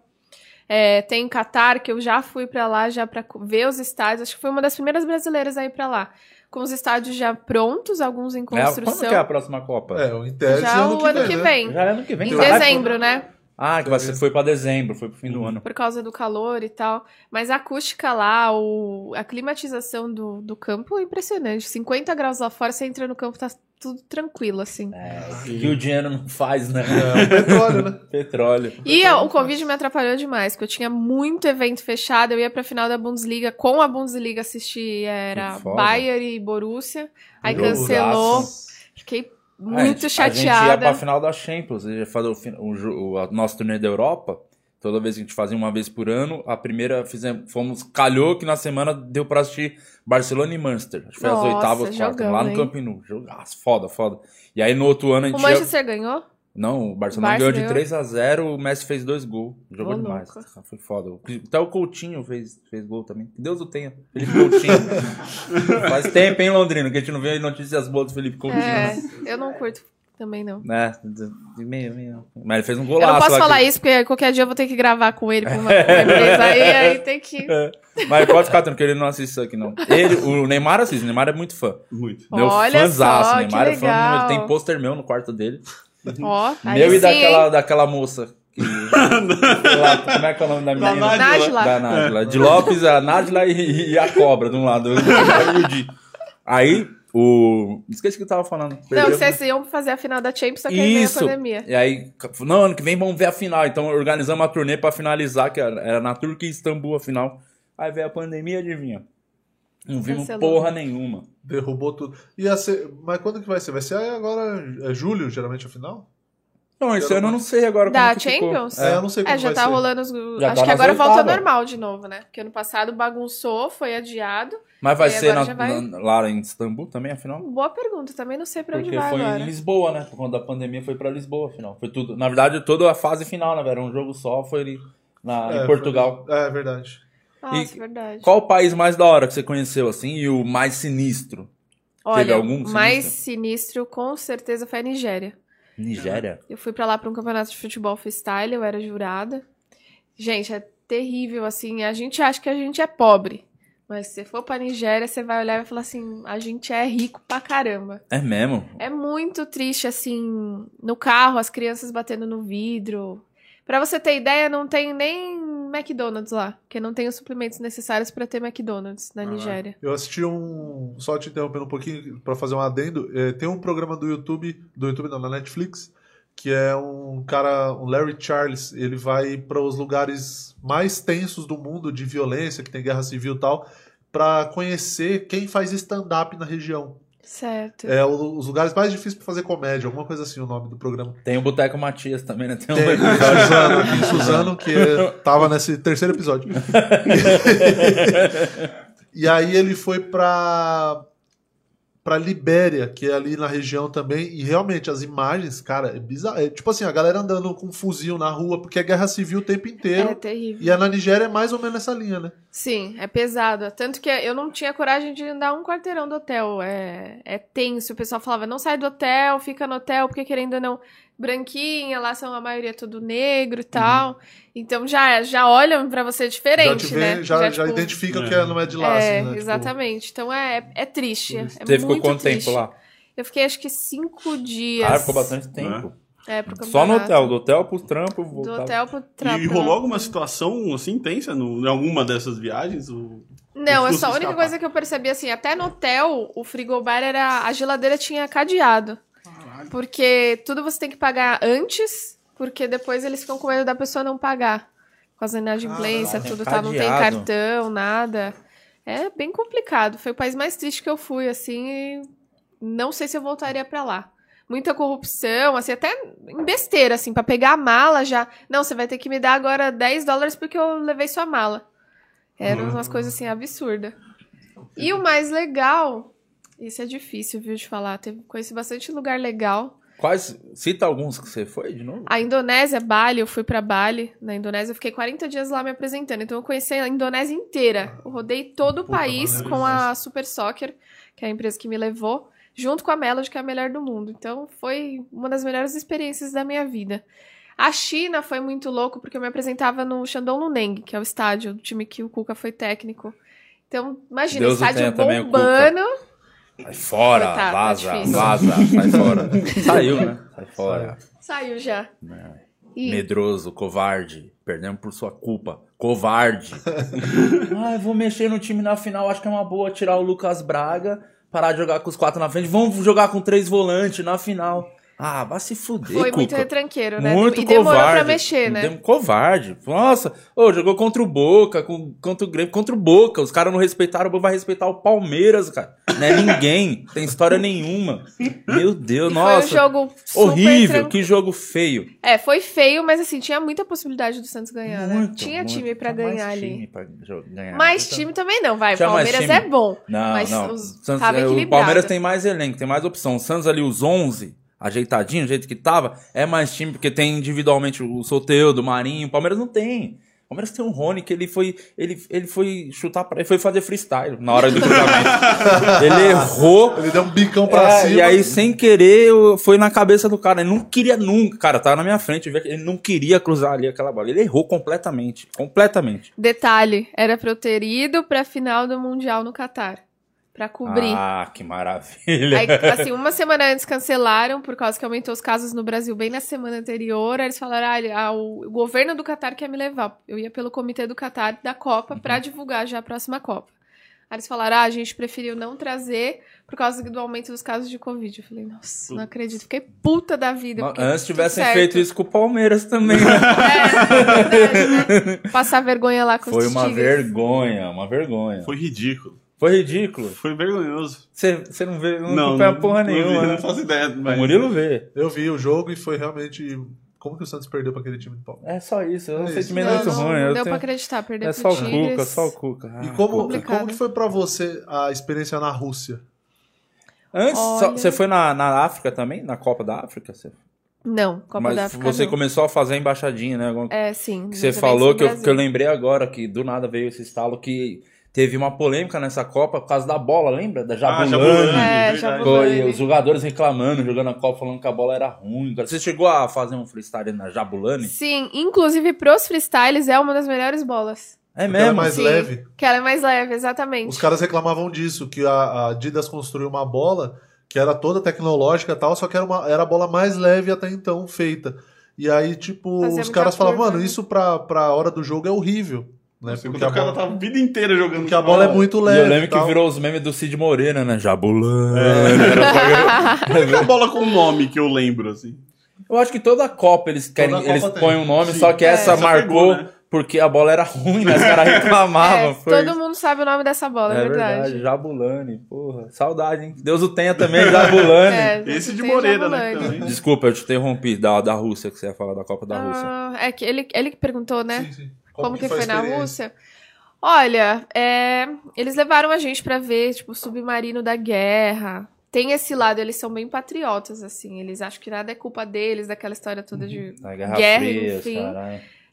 É, tem Catar, que eu já fui pra lá já pra co- ver os estádios. Acho que foi uma das primeiras brasileiras a ir pra lá. Com os estádios já prontos, alguns em É, quando construção. que é a próxima Copa? É, o Inter já o ano que né? vem. Já é ano que vem. Em foi- dezembro, né? Ah, que você foi pra dezembro, foi pro fim do ano. Por causa do calor e tal. Mas a acústica lá, o, a climatização do, do campo é impressionante. 50 graus lá fora, você entra no campo, tá tudo tranquilo, assim. É, o que o dinheiro não faz, né? É, o petróleo, né? Petróleo. E ó, o Covid me atrapalhou demais, porque eu tinha muito evento fechado. Eu ia pra final da Bundesliga com a Bundesliga assistir, era. Bayern e Borussia. Aí cancelou. Fiquei A muito gente- A gente ia chateada. pra final da Champions, a gente ia fazer o, o o- a- nosso torneio da Europa. Toda vez que a gente fazia uma vez por ano, a primeira fizemos, fomos, calhou que na semana deu pra assistir Barcelona e Manchester. Acho que foi as Nossa, oitavas, quartas, jogão, lá no hein? Camp Nou. Jogaço, foda, foda. E aí no outro ano a O gente ia... Manchester ganhou? Não, o Barcelona Barça ganhou de ganhou. 3 a 0 o Messi fez dois gols. Jogou Ô, demais. louco. Foi foda. Até o Coutinho fez, fez gol também. Que Deus o tenha. Felipe Coutinho. Faz tempo, hein, Londrino, que a gente não vê notícias boas do Felipe Coutinho. É, né? eu não curto também, não. É, de meio, meio. Mas ele fez um Eu golaço. não posso falar que- isso, porque qualquer dia eu vou ter que gravar com ele pra uma, empresa. Aí, aí tem que. É. Mas pode ficar tranquilo, ele não assiste isso aqui, não. Ele, o Neymar assiste, o Neymar é muito fã. Muito. Meu Olha fãzaço, só, o Neymar que é fã. Ele tem pôster meu no quarto dele. Ó, aí meu e daquela, daquela moça. Que, lá, como é que é o nome da menina? Nájila. Nájila. Da Nájila. De Lopes, a Nájila e, e a cobra de um lado. Aí, o. Esqueci o que eu tava falando. Não, Perdeu. que vocês iam fazer a final da Champions, só que aí veio a Isso. pandemia. E aí, não, ano que vem vamos ver a final. Então organizamos a turnê pra finalizar, que era, era na Turquia e Istambul a final. Aí veio a pandemia, adivinha? Não vimos Cancelou. porra nenhuma. Derrubou tudo. Ia ser... Mas quando que vai ser? Vai ser agora, é julho, geralmente, a final? Não, esse ano eu não sei agora Da como que ficou. Champions? É, eu não sei como É, já vai tá ser. rolando os. Já Acho tá que agora volta ao normal de novo, né? Porque ano passado bagunçou, foi adiado. Mas vai E ser na- vai? na- lá em Istambul também, afinal? Boa pergunta, também não sei pra onde Porque vai foi agora. em Lisboa, né? Por conta da pandemia foi pra Lisboa, afinal. Foi tudo. Na verdade, toda a fase final, né? velho? Um jogo só, foi ali na, É, em Portugal. foi- É, verdade. Nossa, E- verdade. Qual o país mais da hora que você conheceu, assim, e o mais sinistro? Olha, teve algum mais sinistro com certeza foi a Nigéria. Nigéria? Eu fui pra lá pra um campeonato de futebol freestyle, eu era jurada. Gente, é terrível, assim. A gente acha que a gente é pobre. Mas se você for pra Nigéria, você vai olhar e vai falar assim: a gente é rico pra caramba. É mesmo? É muito triste, assim, no carro, as crianças batendo no vidro. Pra você ter ideia, não tem nem McDonald's lá, porque não tem os suplementos necessários pra ter McDonald's na Nigéria. Eu assisti um. Só te interrompendo um pouquinho pra fazer um adendo. É, tem um programa do YouTube, do YouTube não, na Netflix, que é um cara, um Larry Charles. Ele vai para os lugares mais tensos do mundo de violência, que tem guerra civil e tal, pra conhecer quem faz stand-up na região. Certo. É o- os lugares mais difíceis pra fazer comédia, alguma coisa assim o nome do programa. Tem o Boteco Matias também, né? Tem um Tem Suzano aqui, Suzano, que tava nesse terceiro episódio. e aí ele foi pra, pra Libéria, que é ali na região também, e realmente as imagens, cara, é bizarro. É, tipo assim, a galera andando com um fuzil na rua, porque é guerra civil o tempo inteiro. É terrível. E a na Nigéria é mais ou menos essa linha, né? Sim, é pesado. Tanto que eu não tinha coragem de andar um quarteirão do hotel. É, é tenso. O pessoal falava, não sai do hotel, fica no hotel, porque querendo ou não, branquinha, lá são a maioria tudo negro e tal. Então já, já olham pra você diferente, já vê, né? já, já, tipo, identifica É. que é- não é de lá, É, assim, né? Tipo, exatamente. Então é, é triste. É Você ficou muito quanto triste. tempo lá? Eu fiquei acho que cinco dias. Ah, ficou bastante tempo. É, pro Só no hotel, do hotel pro trampo, Do voltava. hotel pro tra- E rolou alguma situação assim tensa no, em alguma dessas viagens? Ou... Não, é só a única escapar? coisa que eu percebi assim, até no hotel, o frigobar era. A geladeira tinha cadeado. Porque tudo você tem que pagar antes, porque depois eles ficam com medo da pessoa não pagar. Com as inadimplência, Caralho, tudo tá, não tem cartão, nada. É bem complicado. Foi o país mais triste que eu fui, assim, e não sei se eu voltaria pra lá. Muita corrupção, assim, até em besteira, assim, pra pegar a mala já. Não, você vai ter que me dar agora 10 dólares porque eu levei sua mala. Eram Uhum. umas coisas assim absurdas. E o mais legal, isso é difícil, viu, de falar. Teve, conheci bastante lugar legal. Quais. Cita alguns que você foi de novo? A Indonésia, Bali, eu fui pra Bali. Na Indonésia, eu fiquei 40 dias lá me apresentando. Então, eu conheci a Indonésia inteira. Eu rodei todo o Puta, país maneiro com a Super Soccer, que é a empresa que me levou, junto com a Melody, que é a melhor do mundo. Então, foi uma das melhores experiências da minha vida. A China foi muito louco porque eu me apresentava no Shandong Luneng, que é o estádio do time que o Cuca foi técnico. Então, imagina, Deus o estádio o bombando. Sai fora, Tá, tá vaza, difícil. vaza, sai fora. Saiu, né? Sai fora. Saiu já. E Medroso, covarde. Perdemos por sua culpa. Covarde. Ai, vou mexer no time na final. Acho que é uma boa tirar o Lucas Braga, parar de jogar com os quatro na frente. Vamos jogar com três volantes na final. Ah, vai se fuder, foi Cuca. muito retranqueiro, né? Muito e demorou covarde. pra mexer, né? Dem- Covarde. Nossa, ô, jogou contra o Boca, com, contra o Grêmio, contra o Boca. Os caras não respeitaram, o Boca vai respeitar o Palmeiras, cara. Não é ninguém. tem história nenhuma. Meu Deus, E nossa. Foi um jogo Horrível, que jogo feio. É, foi feio, mas assim, tinha muita possibilidade do Santos ganhar, né? Muito, Tinha muito. time pra Tinha ganhar mais ali. time pra ganhar. Mais Então- time também não, vai. O Tinha Palmeiras é bom. Não, mas não. os- Santos- é, o. Palmeiras tem mais elenco, tem mais opção. O Santos ali, os 11, ajeitadinho, do jeito que tava, é mais time, porque tem individualmente o Soteudo, o Marinho. O Palmeiras não tem. O Palmeiras tem um Rony que ele foi, ele, ele foi chutar pra, ele foi fazer freestyle na hora do cruzamento. ele errou. Ele deu um bicão pra É, cima. e aí, sem querer, foi na cabeça do cara. Ele não queria nunca. Cara, tava na minha frente. Ele não queria cruzar ali aquela bola. Ele errou completamente. Completamente. Detalhe, era pra eu ter ido pra final do Mundial no Catar. Pra cobrir. Ah, que maravilha. Aí, assim, uma semana antes cancelaram, por causa que aumentou os casos no Brasil bem na semana anterior. Aí eles falaram, ah, o governo do Catar quer me levar. Eu ia pelo comitê do Catar da Copa Uhum. pra divulgar já a próxima Copa. Aí eles falaram, ah, a gente preferiu não trazer por causa do aumento dos casos de Covid. Eu falei, nossa, não acredito. Fiquei puta da vida. Antes tivessem certo. feito isso com o Palmeiras também, né? É, verdade, né? Passar vergonha lá com Foi os uma tigres. vergonha, uma vergonha. Foi ridículo. Foi ridículo. Foi vergonhoso. Você você não vê, não, Não, não, porra não vi, nenhuma. não né? faço ideia. O Mas... Murilo vê. Eu vi o jogo e foi realmente. Como que o Santos perdeu pra aquele time do Palmeiras? É só isso. É um É sentimento Não, muito não, ruim. não eu deu tenho- pra acreditar, perdeu É pro só o Tigres. Cuca, só o Cuca. E Ah, como, e como que foi pra você a experiência na Rússia? Antes, só- Olha. você foi na, na África também? Na Copa da África? Você... Não, Copa Mas da África você não. começou a fazer a embaixadinha, né? Alguma... É, sim. que você falou que eu, que eu lembrei agora, que do nada veio esse estalo que teve uma polêmica nessa Copa por causa da bola, lembra? Da Ah, Jabulani. É, verdade. Jabulani. Foi os jogadores reclamando, jogando a Copa, falando que a bola era ruim. Você chegou a fazer um freestyle na Jabulani? Sim, inclusive pros freestyles é uma das melhores bolas. É Porque ela é mesmo? mais Sim, leve. Que ela é mais leve, exatamente. Os caras reclamavam disso, que a, a Adidas construiu uma bola que era toda tecnológica e tal, só que era, uma, era a bola mais leve até então feita. E aí, tipo, Fazia os caras falavam, mano, né? isso pra, pra hora do jogo é horrível. Né? Porque Porque, a o cara bola, tava a vida inteira jogando. porque a bola é muito E leve. eu lembro e que virou os memes do Cid Moreira, né? Jabulani. É uma bola com nome que eu lembro, assim. Eu acho que toda Copa eles querem, Copa eles tem. põem um nome, Sim. só que É. essa Essa marcou pegou, né? porque a bola era ruim, né? Os caras reclamavam. É, foi todo mundo sabe o nome dessa bola, é, É verdade. verdade, Jabulani, porra. Saudade, hein? Deus o tenha também, Jabulani. É, Esse de Moreira, né, também. Desculpa, eu te interrompi da, da Rússia, que você ia falar da Copa da Rússia. Ah, é que ele, ele que perguntou, né? Sim, sim. Como, que, foi foi na? Rússia? Olha, é, eles levaram a gente pra ver, tipo, o submarino da guerra. Tem esse lado, eles são bem patriotas, assim. Eles acham que nada é culpa deles, daquela história toda de Na Guerra, Guerra, Fria, enfim.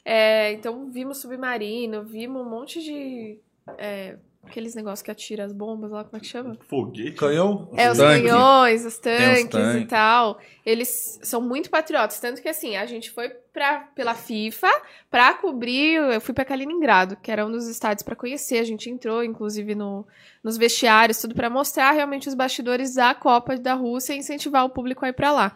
É, então vimos submarino, vimos um monte de. é, aqueles negócios que atira as bombas lá, como é que chama? Foguete. Canhão? É, os Tanque. canhões, os os tanques e tanques. tal. Eles são muito patriotas. Tanto que, assim, a gente foi pra, pela FIFA pra cobrir. Eu fui pra Kaliningrado, que era um dos estádios pra conhecer. A gente entrou, inclusive, no, nos vestiários, tudo pra mostrar realmente os bastidores da Copa da Rússia e incentivar o público a ir pra lá.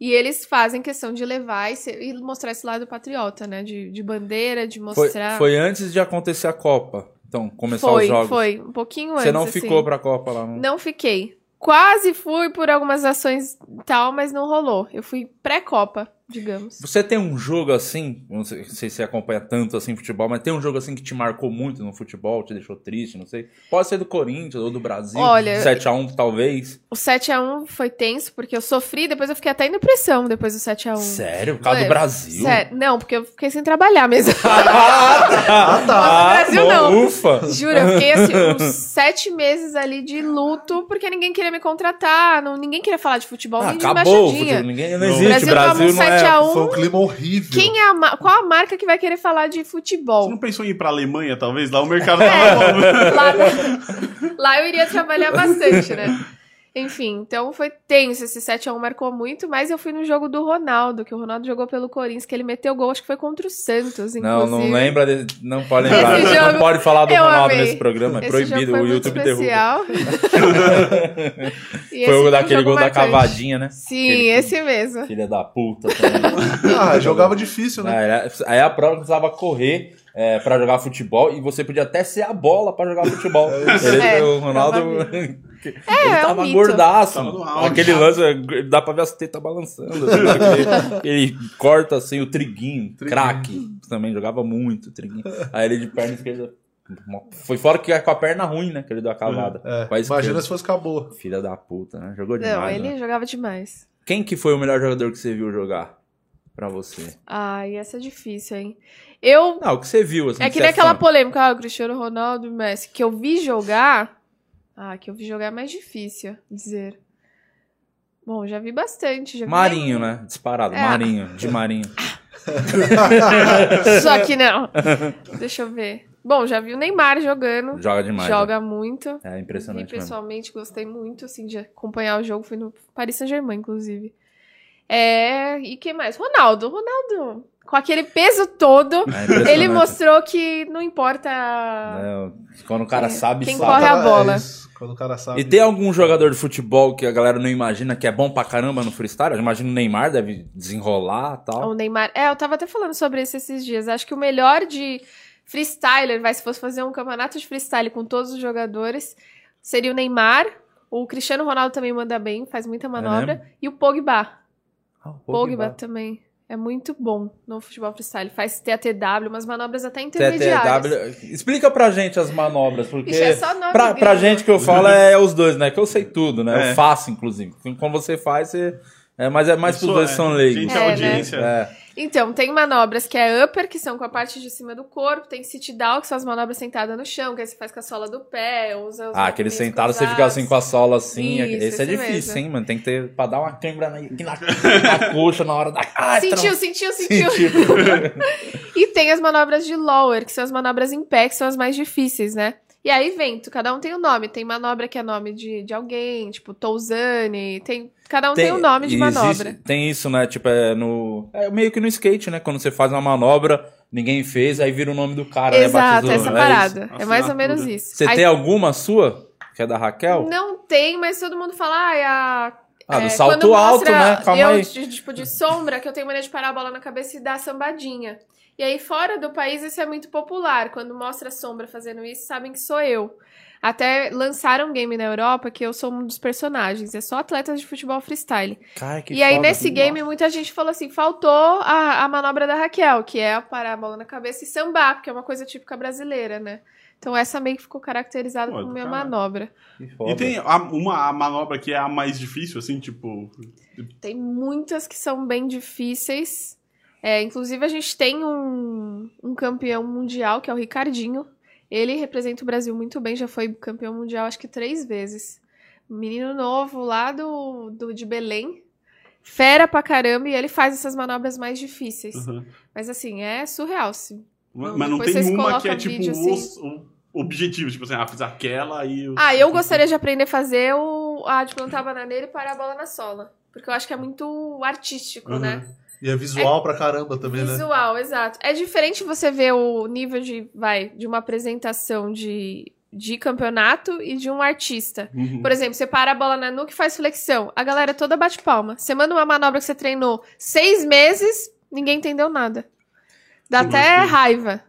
E eles fazem questão de levar e, ser- e mostrar esse lado patriota, né? De, de bandeira, de Foi, mostrar. foi antes de acontecer a Copa. Então, começar foi, os jogos. foi. Um pouquinho antes. Você não assim. ficou pra Copa lá, não? Não fiquei. Quase fui por algumas ações e tal, mas não rolou. Eu fui pré-copa, digamos. Você tem um jogo assim, não sei, não sei se você acompanha tanto assim futebol, mas tem um jogo assim que te marcou muito no futebol, te deixou triste, não sei. Pode ser do Corinthians ou do Brasil. Olha, 7x1 talvez. O 7x1 foi tenso, porque eu sofri, depois eu fiquei até em depressão depois do 7x1. Sério? Por causa Foi. do Brasil? Sério, não, porque eu fiquei sem trabalhar mesmo. Ah, tá. Nossa, Brasil bom, não. Ufa! Juro, eu fiquei assim, uns sete meses ali de luto, porque ninguém queria me contratar, não, ninguém queria falar de futebol, Ah, nem de acabou. o futebol, Ninguém, não Não. existe. Brasil Brasil, um não é. 7 a 1. Foi um clima horrível. Quem é a ma- qual a marca que vai querer falar de Você futebol? não pensou em ir pra Alemanha, talvez? Lá o mercado É. tava bom. lá, lá eu iria trabalhar bastante, né? Enfim, então foi tenso. Esse 7x1 marcou muito, mas eu fui no jogo do Ronaldo, que o Ronaldo jogou pelo Corinthians, que ele meteu gol, acho que foi contra o Santos, inclusive. Não, não lembra, de- não pode lembrar. Esse não jogo pode falar do Ronaldo amei. nesse programa, é Esse proibido, jogo foi o YouTube derruba. especial. Esse Foi o um daquele jogo gol da marcante. cavadinha, né? Sim, Aquele- esse mesmo. Filha da puta também. Ah, jogava difícil, Ah, né? era- Aí a prova precisava correr é, pra jogar futebol e você podia até ser a bola pra jogar futebol. Ele, É, o Ronaldo. tava ele é um tava mito. gordaço. Tava. Aquele lance, dá pra ver as tetas balançando. assim, ele, ele corta assim o triguinho, craque. Também jogava muito triguinho. Aí ele de perna esquerda. Foi fora que com a perna ruim, né? Que ele deu a cavada. É, a imagina se fosse com a boa. Filha da puta, né? Jogou Não, demais. ele né? jogava demais. Quem que foi o melhor jogador que você viu jogar? Pra você. Ai, essa é difícil, hein? Eu. Não, o que você viu, assim. É que você nem aquela fã. polêmica, ah, o Cristiano Ronaldo e Messi, que eu vi jogar. Ah, que eu vi jogar é mais difícil dizer. Bom, já vi bastante. Já vi Marinho, né? Disparado. É. Marinho, de Marinho. Só que não. Deixa eu ver. Bom, já vi o Neymar jogando. Joga demais. Joga muito. né? É Vi impressionante mesmo. pessoalmente, gostei muito, assim, de acompanhar o jogo. Fui no Paris Saint-Germain, inclusive. É, e que mais? Ronaldo. Ronaldo, com aquele peso todo, É ele mostrou que não importa... É, quando o cara É, sabe, quem sabe. corre a É bola. isso, quando o cara sabe. E tem algum jogador de futebol que a galera não imagina que é bom pra caramba no freestyle? Eu imagino o Neymar deve desenrolar e tal. O Neymar. É, eu tava até falando sobre isso esses dias. Acho que o melhor de freestyler, vai, se fosse fazer um campeonato de freestyle com todos os jogadores, seria o Neymar. O Cristiano Ronaldo também manda bem, faz muita manobra. e o Pogba. Ah, o Pogba também. É muito bom no futebol freestyle. Faz TATW, umas manobras até intermediárias. TTW. Explica pra gente as manobras, porque Ixi, é só nome pra, pra gente que eu falo é os dois, né? Que eu sei tudo, né? É. Eu faço, inclusive. Quando você faz, você... É, mas é mais pros dois é. que são leigos. Gente, É, né? audiência. É. Então, tem manobras que é upper, que são com a parte de cima do corpo. Tem sit down, que são as manobras sentadas no chão, que aí você faz com a sola do pé, usa os Ah, aquele sentado, você fica cruzados. assim com a sola assim. Isso, esse é esse difícil, mesmo. hein, mano? Tem que ter pra dar uma câimbra na, na, na coxa na hora da. Ai, Sentiu, tron- sentiu, sentiu. Sentiu. E tem as manobras de lower, que são as manobras em pé, que são as mais difíceis, né? E aí, vento, cada um tem um nome. Tem manobra que é nome de, de alguém, tipo Touzani. Tem, cada um tem, um nome de existe- manobra. Tem isso, né? Tipo, é no. É meio que no skate, né? Quando você faz uma manobra, ninguém fez, aí vira o nome do cara, né? Exato, Batizou. essa É parada. isso. É mais ou menos isso. Você Aí- tem alguma sua? Que é da Raquel? Não tem, mas todo mundo fala, ah, é a. Ah, do é, salto quando alto, mostra né? Calma eu, aí. de- tipo, de sombra, que eu tenho mania de parar a bola na cabeça e dar sambadinha. E aí, fora do país, isso é muito popular. Quando mostra a sombra fazendo isso, sabem que sou eu. Até lançaram um game na Europa que eu sou um dos personagens. É só atletas de futebol freestyle. Cara, que e aí, nesse game, muita gente falou assim: faltou a, a manobra da Raquel, que é parar a bola na cabeça e sambar, porque é uma coisa típica brasileira, né? Então, essa meio que ficou caracterizada Pô, como minha caralho. manobra. E tem a- uma a manobra que é a mais difícil, assim, tipo. Tem muitas que são bem difíceis. É, inclusive, a gente tem um, um campeão mundial, que é o Ricardinho. Ele representa o Brasil muito bem, já foi campeão mundial acho que três vezes. Menino novo lá do, do, de Belém. Fera pra caramba, e ele faz essas manobras mais difíceis. Uhum. Mas assim, é surreal. Se Mas não depois tem vocês uma que é colocam tipo vídeo, assim. os- o objetivo, tipo assim, ah, fiz aquela e. eu- Ah, eu gostaria de aprender a fazer o, a de plantar a bananeira e parar a bola na sola. Porque eu acho que é muito artístico, Uhum. né? E é visual pra caramba também, né? Visual, exato. É diferente você ver o nível de, vai, de uma apresentação de, de campeonato e de um artista. Uhum. Por exemplo, você para a bola na nuca e faz flexão. A galera toda bate palma. Você manda uma manobra que você treinou seis meses, ninguém entendeu nada. Dá até raiva.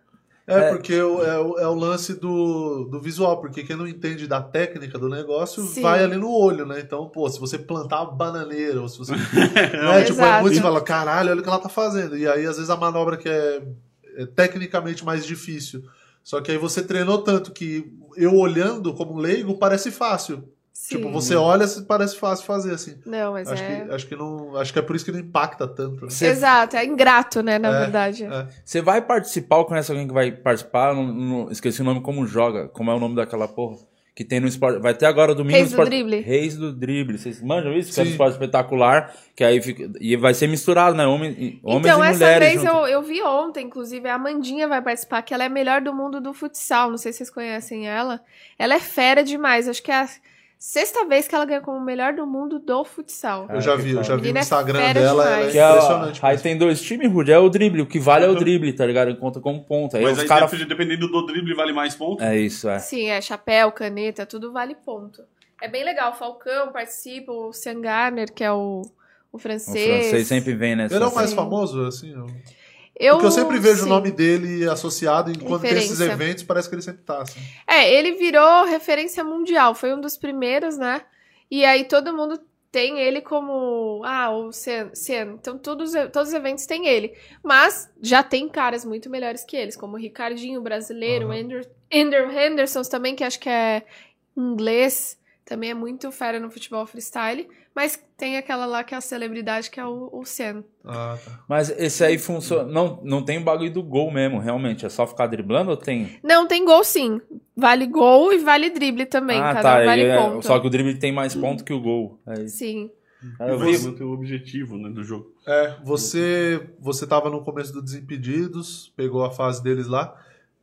É, É. porque é, o, é o lance do, do visual, porque quem não entende da técnica do negócio Sim. vai ali no olho, né? Então, pô, se você plantar uma bananeira, ou se você. né, tipo, é Exato. muito você fala, caralho, olha o que ela tá fazendo. E aí, às vezes, a manobra que é, é tecnicamente mais difícil. Só que aí você treinou tanto que eu olhando como leigo parece fácil. Sim. Tipo, você olha, parece fácil fazer assim. Não, mas Acho, é. que, acho que não. Acho que é por isso que não impacta tanto. né? Você- Exato, é ingrato, né, na É, verdade. é. Você vai participar ou conhece alguém que vai participar? Não- não- esqueci o nome como joga. Como é o nome daquela porra? Que tem no esporte. Vai ter agora domingo Reis do esporte. Drible. Reis do drible. Vocês manjam isso? Que é um esporte espetacular. Que aí fica. E vai ser misturado, né? Homem, e- homens então, e essa mulheres. vez junto. eu, eu vi ontem, inclusive, a Amandinha vai participar, que ela é a melhor do mundo do futsal. Não sei se vocês conhecem ela. Ela é fera demais. Acho que é a sexta vez que ela ganha como melhor do mundo do futsal. Eu já vi, eu já vi no é Instagram fera dela, demais. ela é é, impressionante. aí tem dois times, Rude, é o drible. O que vale é o drible, tá ligado? Conta como ponto. Aí Mas os aí, caras. depende- dependendo do drible, vale mais ponto. É isso, é. Sim, é chapéu, caneta, tudo vale ponto. É bem legal. O Falcão participa, o Sean Garner, que é o, o O francês. francês sempre vem nessa. Ele é o mais famoso, assim. eu- Eu, Porque eu sempre vejo sim. o nome dele associado e quando tem esses eventos, parece que ele sempre tá, assim. É, ele virou referência mundial. Foi um dos primeiros, né? E aí todo mundo tem ele como. Ah, o Sean. Sean. Então todos, todos os eventos têm ele. Mas já tem caras muito melhores que eles, como o Ricardinho, brasileiro, o Aham. Andrew, Andrew Henderson também, que acho que é inglês. Também é muito fera no futebol freestyle. Mas tem aquela lá que é a celebridade, que é o, o Sean. Ah, tá. Mas esse aí funciona. Não, não tem o bagulho do gol mesmo, realmente. É só ficar driblando ou tem? Não, tem gol sim. Vale gol e vale drible também. ah, Cada tá. um vale é- ponto. Só que o drible tem mais ponto que o gol. É isso. Sim. Aí eu vi. muito o objetivo né, do jogo. É, você, você tava no começo do Desimpedidos, pegou a fase deles lá.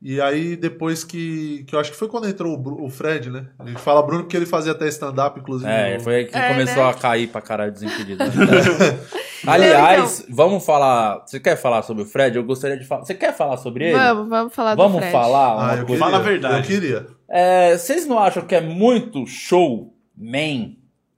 E aí, depois que. que eu acho que foi quando entrou o, Fred, né? A gente fala Bruno porque ele fazia até stand-up, inclusive. É, no- foi aí que É, começou né? a cair pra caralho desimpedido. Aliás, vamos falar. Você quer falar sobre o Fred? Eu gostaria de falar. Você quer falar sobre ele? Vamos, vamos falar do Vamos Fred. falar uma Ah, coisa. Fala a verdade. Eu queria. É, vocês não acham que é muito show, man,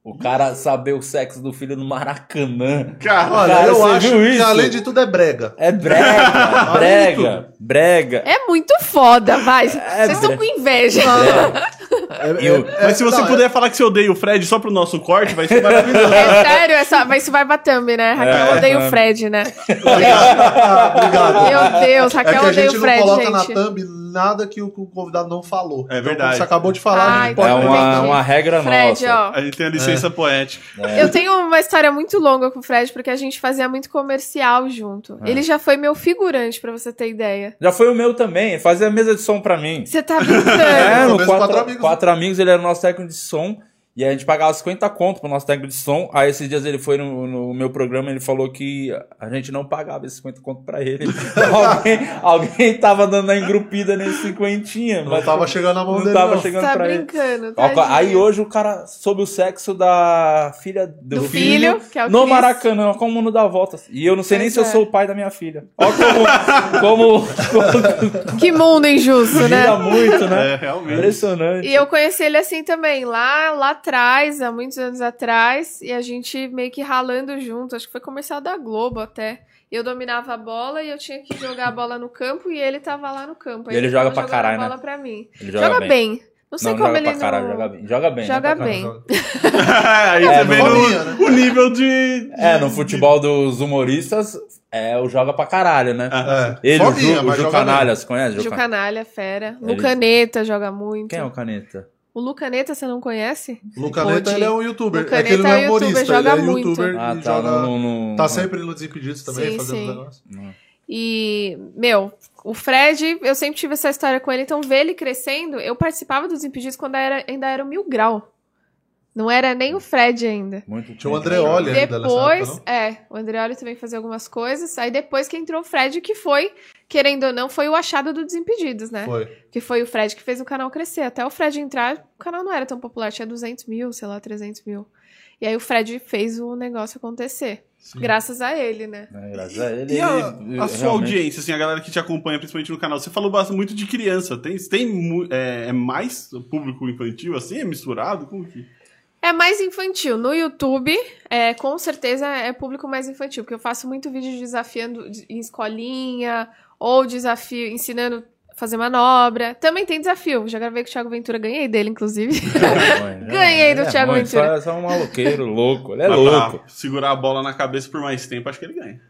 o cara saber o sexo do filho no Maracanã? Cara, Olha, Cara, eu acho que isso? além de tudo é brega. É brega, brega, brega. É muito foda, vai. Vocês É, estão bre- com inveja. É, E o- é- mas se você não, puder falar que você odeia o Fred só pro nosso corte, vai ser maravilhoso. É sério, essa, mas isso vai pra thumb, né? Raquel É, odeia é. o Fred, né? Obrigado. Meu Deus, É Raquel que a odeia gente o não Fred, coloca gente. na thumb nada que o, que o convidado não falou. É Então, verdade. como você acabou de falar, Ai, pode É uma, uma regra Fred, nossa. ó. A gente tem a licença poética. Eu tenho uma história muito longa com o Fred, porque a gente fazia muito comercial junto. É. Ele já foi meu figurante, pra você ter ideia. Já foi o meu também, fazia mesa de som pra mim. Você tá brincando? É, no quatro, quatro amigos. quatro amigos, ele era o nosso técnico de som. E a gente pagava 50 conto pro nosso técnico de som. Aí esses dias ele foi no, no meu programa ele falou que a gente não pagava esses 50 conto pra ele. alguém, alguém tava dando a engrupida nesse cinquentinha. Não mas tava chegando na mão não dele, tava não. chegando tá pra ele. brincando, Ó, tadinho. Aí hoje o cara soube o sexo da filha do, Do filho, que é o no Chris. Maracanã, como não dá volta. E eu não sei nem Pois se eu é. sou o pai da minha filha. Ó como, como, como Que mundo injusto, né? gira muito, né? É, realmente. Impressionante. E eu conheci ele assim também, lá, lá atrás, há muitos anos atrás, e a gente meio que ralando junto, acho que foi comercial da Globo até. Eu dominava a bola e eu tinha que jogar a bola no campo e ele tava lá no campo. Aí E ele tava joga pra jogando caralho, a bola né? pra mim. Ele Joga, bem. Não sei não, como joga ele pra caralho, não... joga bem. Joga bem. Joga né, pra bem. caralho. Aí É, você vê no- né? o nível de. É, no futebol dos humoristas, é o joga pra caralho, né? É. Ele, o Fominha, Ju, o Ju joga Canalha, você conhece? Ju Canalha, fera. Ele- Lucaneta joga muito. Quem é o Caneta? O Lucaneta você não conhece? bem. Lucaneta, ele é um youtuber. Lucaneta é que ele não é é youtuber, humorista, joga ele é muito. youtuber Ah, e tá. joga... No, no- Tá sempre no Desimpedidos também, Sim, fazendo sim. os negócios. no- E, meu, o Fred, eu sempre tive essa história com ele, então ver ele crescendo, eu participava dos Impedidos quando era, ainda era o Mil Grau. Não era nem o Fred ainda. Muito Tinha o. Andreoli ainda nessa Depois, época, é, o Andreoli também fazia algumas coisas. Aí depois que entrou o Fred, que foi, querendo ou não, foi o achado do Desimpedidos, né? Foi. Que foi o Fred que fez o canal crescer. Até o Fred entrar, o canal não era tão popular, tinha 200 mil, sei lá, 300 mil. E aí o Fred fez o negócio acontecer. Sim. Graças a ele, né? É, graças a ele. E a, ele- a sua realmente- audiência, assim, a galera que te acompanha, principalmente no canal, você falou bastante muito de criança. Tem, tem é, é mais público infantil, assim? É misturado? Como que. É mais infantil. No YouTube, é, com certeza é público mais infantil, porque eu faço muito vídeo desafiando de- em escolinha, ou desafio ensinando a fazer manobra. Também tem desafio. Já gravei com o Thiago Ventura, ganhei dele, inclusive. Mãe, Ganhei do é Thiago Ventura. Só, só um maloqueiro louco. Ele é Mas louco. pra segurar a bola na cabeça por mais tempo, acho que ele ganha.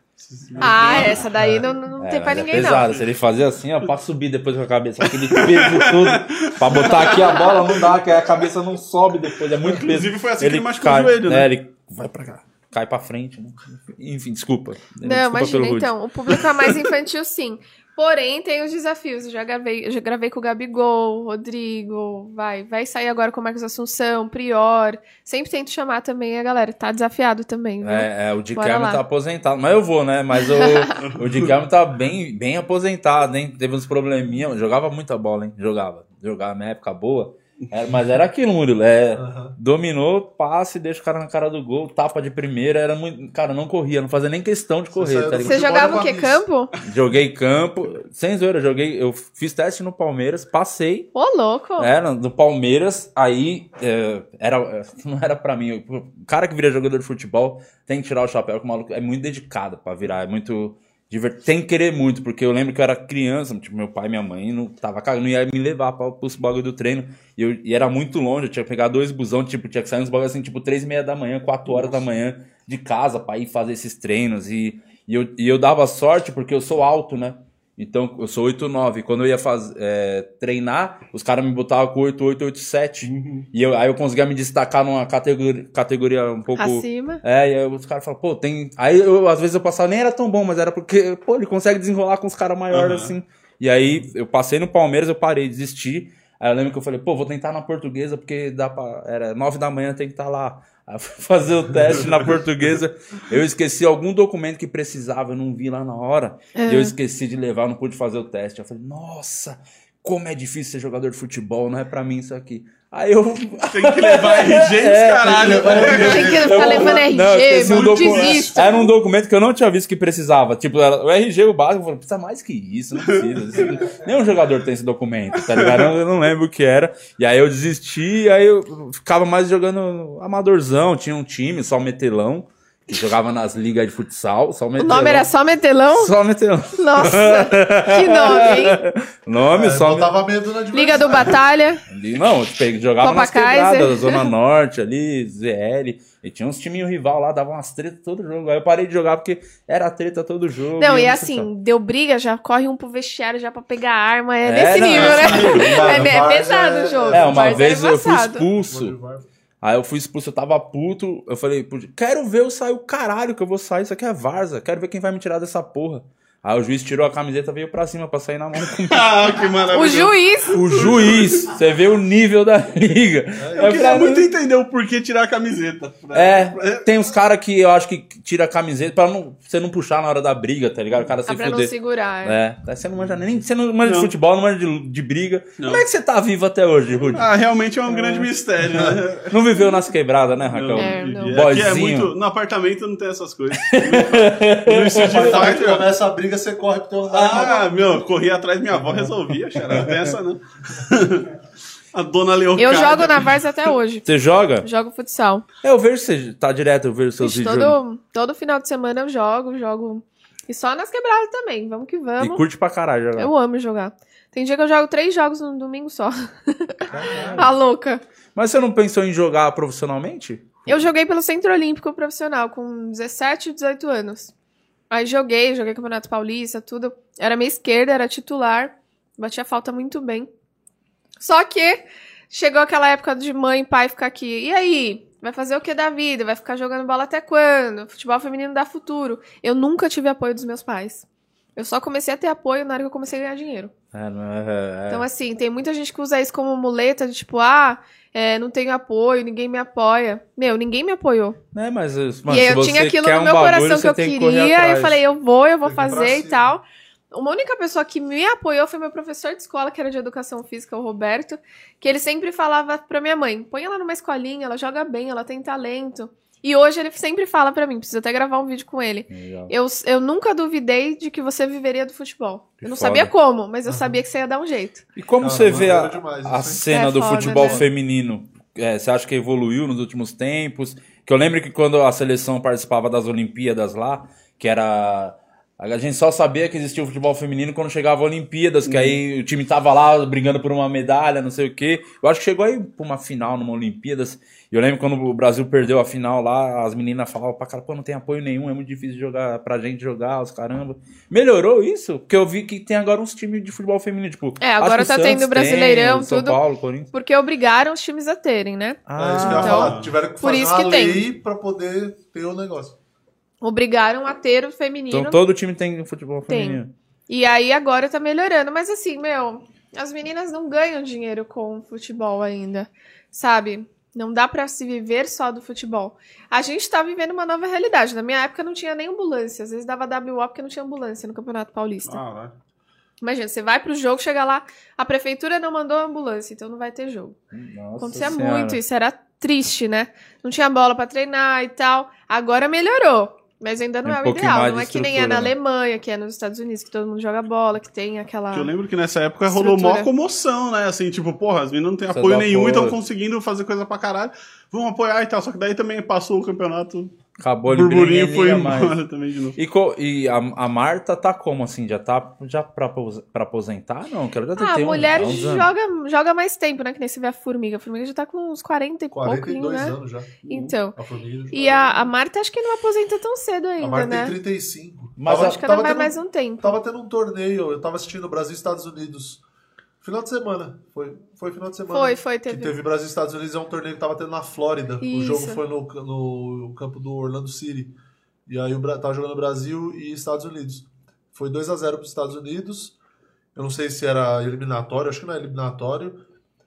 Ah, essa daí não, não É, tem pra mas ninguém, é não. pesado. Se ele fazer assim, ó, pra subir depois com a cabeça, aquele peso todo, pra botar aqui a bola não dá, que a cabeça não sobe depois, é muito peso. Inclusive, foi assim que ele machucou cai, o joelho, né? É, ele vai pra cá, cai pra frente, né? Enfim, desculpa. Não, desculpa imagina, então. O público é mais infantil, sim. Porém, tem os desafios. Eu já gravei, eu já gravei com o Gabigol, Rodrigo, vai, vai sair agora com o Marcos Assunção, Prior. Sempre tento chamar também a galera. Tá desafiado também, viu? É, é, o Helm lá. tá aposentado. Mas eu vou, né? Mas o, o Helm tá bem, bem aposentado, hein? Teve uns probleminha. Jogava muita bola, hein? Jogava. Jogava na época boa. Era- mas era aquilo, Murilo. É, Aham. dominou, passe, deixa o cara na cara do gol, tapa de primeira. Era muito. Cara, não corria, não fazia nem questão de correr, tá do ligado? Você jogava o uma Campo? Joguei campo, sem zoeira, joguei. Eu fiz teste no Palmeiras, passei. Ô, louco. É, no, Palmeiras, aí é, era, não era pra mim. O cara que vira jogador de futebol tem que tirar o chapéu, que o maluco é muito dedicado pra virar, é muito. Que querer muito, porque eu lembro que eu era criança, tipo, meu pai e minha mãe não tava cagando, não ia me levar pra, pros bagulho do treino. E, eu- e era muito longe, eu tinha que pegar dois busão, tipo, tinha que sair uns bagulho assim, tipo, três e meia da manhã, quatro horas da manhã de casa pra ir fazer esses treinos. E, e, eu, e eu dava sorte porque eu sou alto, né? Então, eu sou 8'9". Quando eu ia faz, é, treinar, os caras me botavam com 88, 87. E eu, aí eu conseguia me destacar numa categoria, categoria um pouco... Acima. É, e aí os caras falam, pô, tem... Aí eu, às vezes eu passava, nem era tão bom, mas era porque, pô, ele consegue desenrolar com os caras maiores, Aham. assim. E aí eu passei no Palmeiras, eu parei, desisti. Aí eu lembro que eu falei, pô, vou tentar na portuguesa, porque dá pra... Era nove da manhã, tem que estar lá. Aí fui fazer o teste na portuguesa. Eu esqueci algum documento que precisava, eu não vi lá na hora. E eu esqueci de levar, não pude fazer o teste. Eu falei, nossa, como é difícil ser jogador de futebol, não é pra mim isso aqui. Aí eu. Tem que levar RG É, caralho. Tem que levando RG, Não, eu um não documento. Era um documento que eu não tinha visto que precisava. Tipo, era o RG, o básico. Eu falei, precisa mais que isso, não precisa. Isso- Nenhum jogador tem esse documento, tá ligado? Eu, eu não lembro o que era. E aí eu desisti, aí eu ficava mais jogando amadorzão. Tinha um time, só metelão, que jogava nas ligas de futsal. Só O metelão. nome era só metelão? Só metelão. Nossa, que nome, hein? Nome, É, só botava medo na Liga do Batalha. Não, tipo, jogava Copa nas quebradas Kaiser. da Zona Norte ali, ZL. E tinha uns timinhos rival lá, davam umas tretas todo jogo. Aí eu parei de jogar porque era treta todo jogo. Não, e assim, deu briga, já corre um pro vestiário já pra pegar a arma. É, É, nesse não, nível, né? É, é pesado é- o jogo. É, uma Várzea vez eu fui expulso. Aí eu fui expulso, eu tava puto. Eu falei, "Pô, quero ver eu sair o caralho que eu vou sair. Isso aqui é Varza. Quero ver quem vai me tirar dessa porra. Aí o juiz tirou a camiseta e veio pra cima pra sair na mão comigo. Ah, que maravilha. O juiz. O juiz, você vê o nível da liga. Eu queria muito entender o porquê tirar a camiseta. É, tem uns caras que eu acho que tira a camiseta pra não, você não puxar na hora da briga, tá ligado? O cara se Ah, pra não segurar. é. É, você não manja nem. Você não manja de Não. futebol, não manja de, de briga. Não. Como é que você tá vivo até hoje, Rudy? Ah, realmente é um grande mistério, né? Não viveu nas quebradas, né, Raquel? É, não. Aqui é Boyzinho. muito. No apartamento não tem essas coisas. No Aí Fighter. começa a briga, você corre pro teu andar. Ah, meu, corri atrás da minha avó, resolvia, cara. Não tem essa, não. A dona Leocádia. Eu jogo na Várzea até hoje. Você joga? Jogo futsal. É, eu vejo você tá direto, eu vejo seus Ixi, vídeos. todo, todo final de semana eu jogo, jogo. E só nas quebradas também. Vamos que E vamos. curte pra caralho jogar. Eu amo jogar. Tem dia que eu jogo três jogos no domingo só. A louca. Mas você não pensou em jogar profissionalmente? Eu joguei pelo Centro Olímpico Profissional com 17 e 18 anos. Aí joguei, joguei Campeonato Paulista, tudo. Era minha esquerda, era titular. Batia falta muito bem. Só que chegou aquela época de mãe e pai ficar aqui. E aí? Vai fazer o que da vida? Vai ficar jogando bola até quando? Futebol feminino dá futuro. Eu nunca tive apoio dos meus pais. Eu só comecei a ter apoio na hora que eu comecei a ganhar dinheiro. Não é, é. Então, assim, tem muita gente que usa isso como muleta de tipo, ah, é, não tenho apoio, ninguém me apoia. Meu, ninguém me apoiou. É, mas, mas e aí eu tinha aquilo no um meu bagulho, coração que eu queria, e eu falei, eu vou, eu vou Tem que fazer e tal. Uma única pessoa que me apoiou foi meu professor de escola, que era de educação física, o Roberto, que ele sempre falava pra minha mãe: põe ela numa escolinha, ela joga bem, ela tem talento. E hoje ele sempre fala pra mim, preciso até gravar um vídeo com ele. Legal. Eu, eu nunca duvidei de que você viveria do futebol. Que Eu não foda. sabia como, mas eu sabia que você ia dar um jeito. E como Cara, você vê a, maneiro demais a cena É do foda, futebol né? feminino? É, você acha que evoluiu nos últimos tempos? Que eu lembro que quando a seleção participava das Olimpíadas lá, que era. A gente só sabia que existia o futebol feminino quando chegava a Olimpíadas, que aí o time tava lá brigando por uma medalha, não sei o quê. Eu acho que chegou aí pra uma final numa Olimpíadas. E eu lembro quando o Brasil perdeu a final lá, as meninas falavam pra cara, pô, não tem apoio nenhum, é muito difícil jogar pra gente jogar, os caramba. Melhorou isso? Porque eu vi que tem agora uns times de futebol feminino, tipo. É, agora tá tendo Santos Brasileirão, tem, São tudo. Paulo, Corinthians. Porque obrigaram os times a terem, né? é isso que eu ia então, falar. Tiveram que por fazer isso uma que tem. lei pra poder ter o negócio. Obrigaram a ter o feminino. Então todo time tem futebol Tem. feminino. E aí agora tá melhorando. Mas assim, meu, as meninas não ganham dinheiro com futebol ainda. Sabe? Não dá pra se viver só do futebol. A gente tá vivendo uma nova realidade. Na minha época não tinha nem ambulância. Às vezes dava WO porque não tinha ambulância no Campeonato Paulista. Ah, Imagina, você vai pro jogo, chega lá, a prefeitura não mandou ambulância, então não vai ter jogo. Nossa Acontecia Senhora. muito, isso era triste, né? Não tinha bola pra treinar e tal. Agora melhorou. Mas ainda não Tem um é o ideal. Não é que nem é estrutura, na né? Alemanha, que é nos Estados Unidos, que todo mundo joga bola, que tem aquela. Que eu lembro que nessa época rolou mó Estrutura. comoção, né? Assim, tipo, porra, as meninas não têm apoio nenhum e estão apoio. conseguindo fazer coisa pra caralho. Vamos apoiar e tal. Só que daí também passou o campeonato. Acabou O ele burburinho foi embora também de novo. E, co- e a, a Marta tá como assim? Já tá já pra, pra aposentar? Não, que ela já Ah, a tem um- mulher há uns anos. joga, joga mais tempo, né? Que nem você vê a formiga. A formiga já tá com uns 40 e pouquinho, 42 né? anos já. Então. A família E a, a Marta acho que não aposenta tão cedo A ainda, Marta né? tem 35. Mas tava, acho que ela vai mais um tempo. Tava tendo um torneio, eu tava assistindo Brasil e Estados Unidos. Final de semana. Foi, foi final de semana. Foi, foi, Que teve. teve Brasil e Estados Unidos, é um torneio que tava tendo na Flórida. O Isso. jogo foi no, no campo do Orlando City. E aí o tava jogando Brasil e Estados Unidos. Foi 2 a 0 para os Estados Unidos. Eu não sei se era eliminatório, acho que não é eliminatório.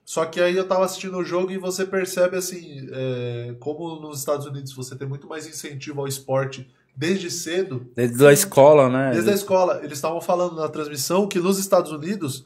Só que aí eu tava assistindo o jogo e você percebe assim, é, como nos Estados Unidos você tem muito mais incentivo ao esporte desde cedo, Desde a escola, né? Desde a escola, eles estavam falando na transmissão que nos Estados Unidos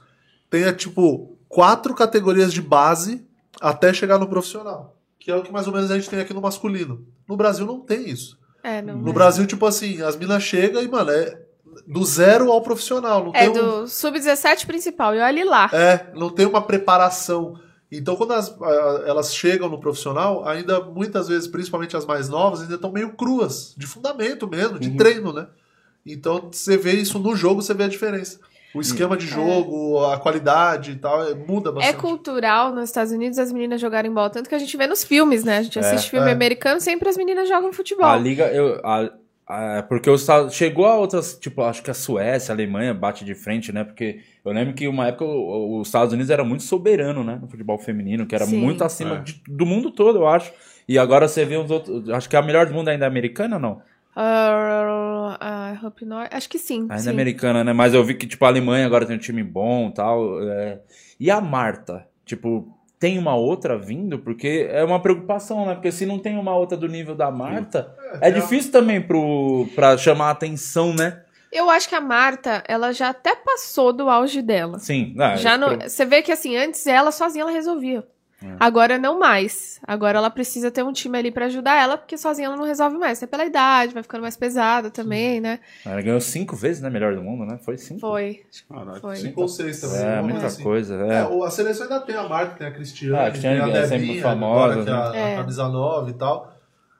tem, é, tipo, quatro categorias de base até chegar no profissional. Que é o que mais ou menos a gente tem aqui no masculino. No Brasil não tem isso. É, não. No é. Brasil, tipo assim, as minas chegam e, mano, é do zero ao profissional. Não É tem um- do sub-17 principal, e olhe lá. é, não tem uma preparação. Então, quando as- elas chegam no profissional, ainda muitas vezes, principalmente as mais novas, ainda estão meio cruas, de fundamento mesmo, de treino, né? Então, você vê isso no jogo, você vê a diferença. O esquema de jogo, a qualidade e tal, é- muda É bastante. cultural nos Estados Unidos as meninas jogarem bola, tanto que a gente vê nos filmes, né? A gente assiste filme é. americano, sempre as meninas jogam futebol. A liga, eu, a- a- porque os Estados chegou a outras, tipo, acho que a Suécia, a Alemanha bate de frente, né? Porque eu lembro que uma época o- os Estados Unidos era muito soberano, né? No futebol feminino, que era Sim. muito acima É. de- do mundo todo, eu acho. E agora você vê os outros. Acho que a melhor do mundo ainda é americana, não? Hope Nor- Acho que sim. Ainda sim. é americana, né? Mas eu vi que, tipo, a Alemanha agora tem um time bom e tal. é. E a Marta? Tipo, tem uma outra vindo? Porque é uma preocupação, né? Porque se não tem uma outra do nível da Marta, é, a- difícil também pro, pra chamar a atenção, né? Eu acho que a Marta, ela já até passou do auge dela. Sim. ah, Já no- pro- Você vê que assim, antes ela sozinha ela resolvia. É. Agora não mais. Agora ela precisa ter um time ali pra ajudar ela, porque sozinha ela não resolve mais. Até pela idade, vai ficando mais pesada também, né? Ela ganhou cinco vezes, né? Melhor do mundo, né? Foi cinco. Foi. Foi. Cinco ou seis também. É, muita coisa assim. coisa. É, É. o- a seleção ainda tem a Marta, tem a Cristiane, Ah, a Cristiane tem a é sempre Debinha, famosa, agora, que é a, né? a camisa 9 e tal.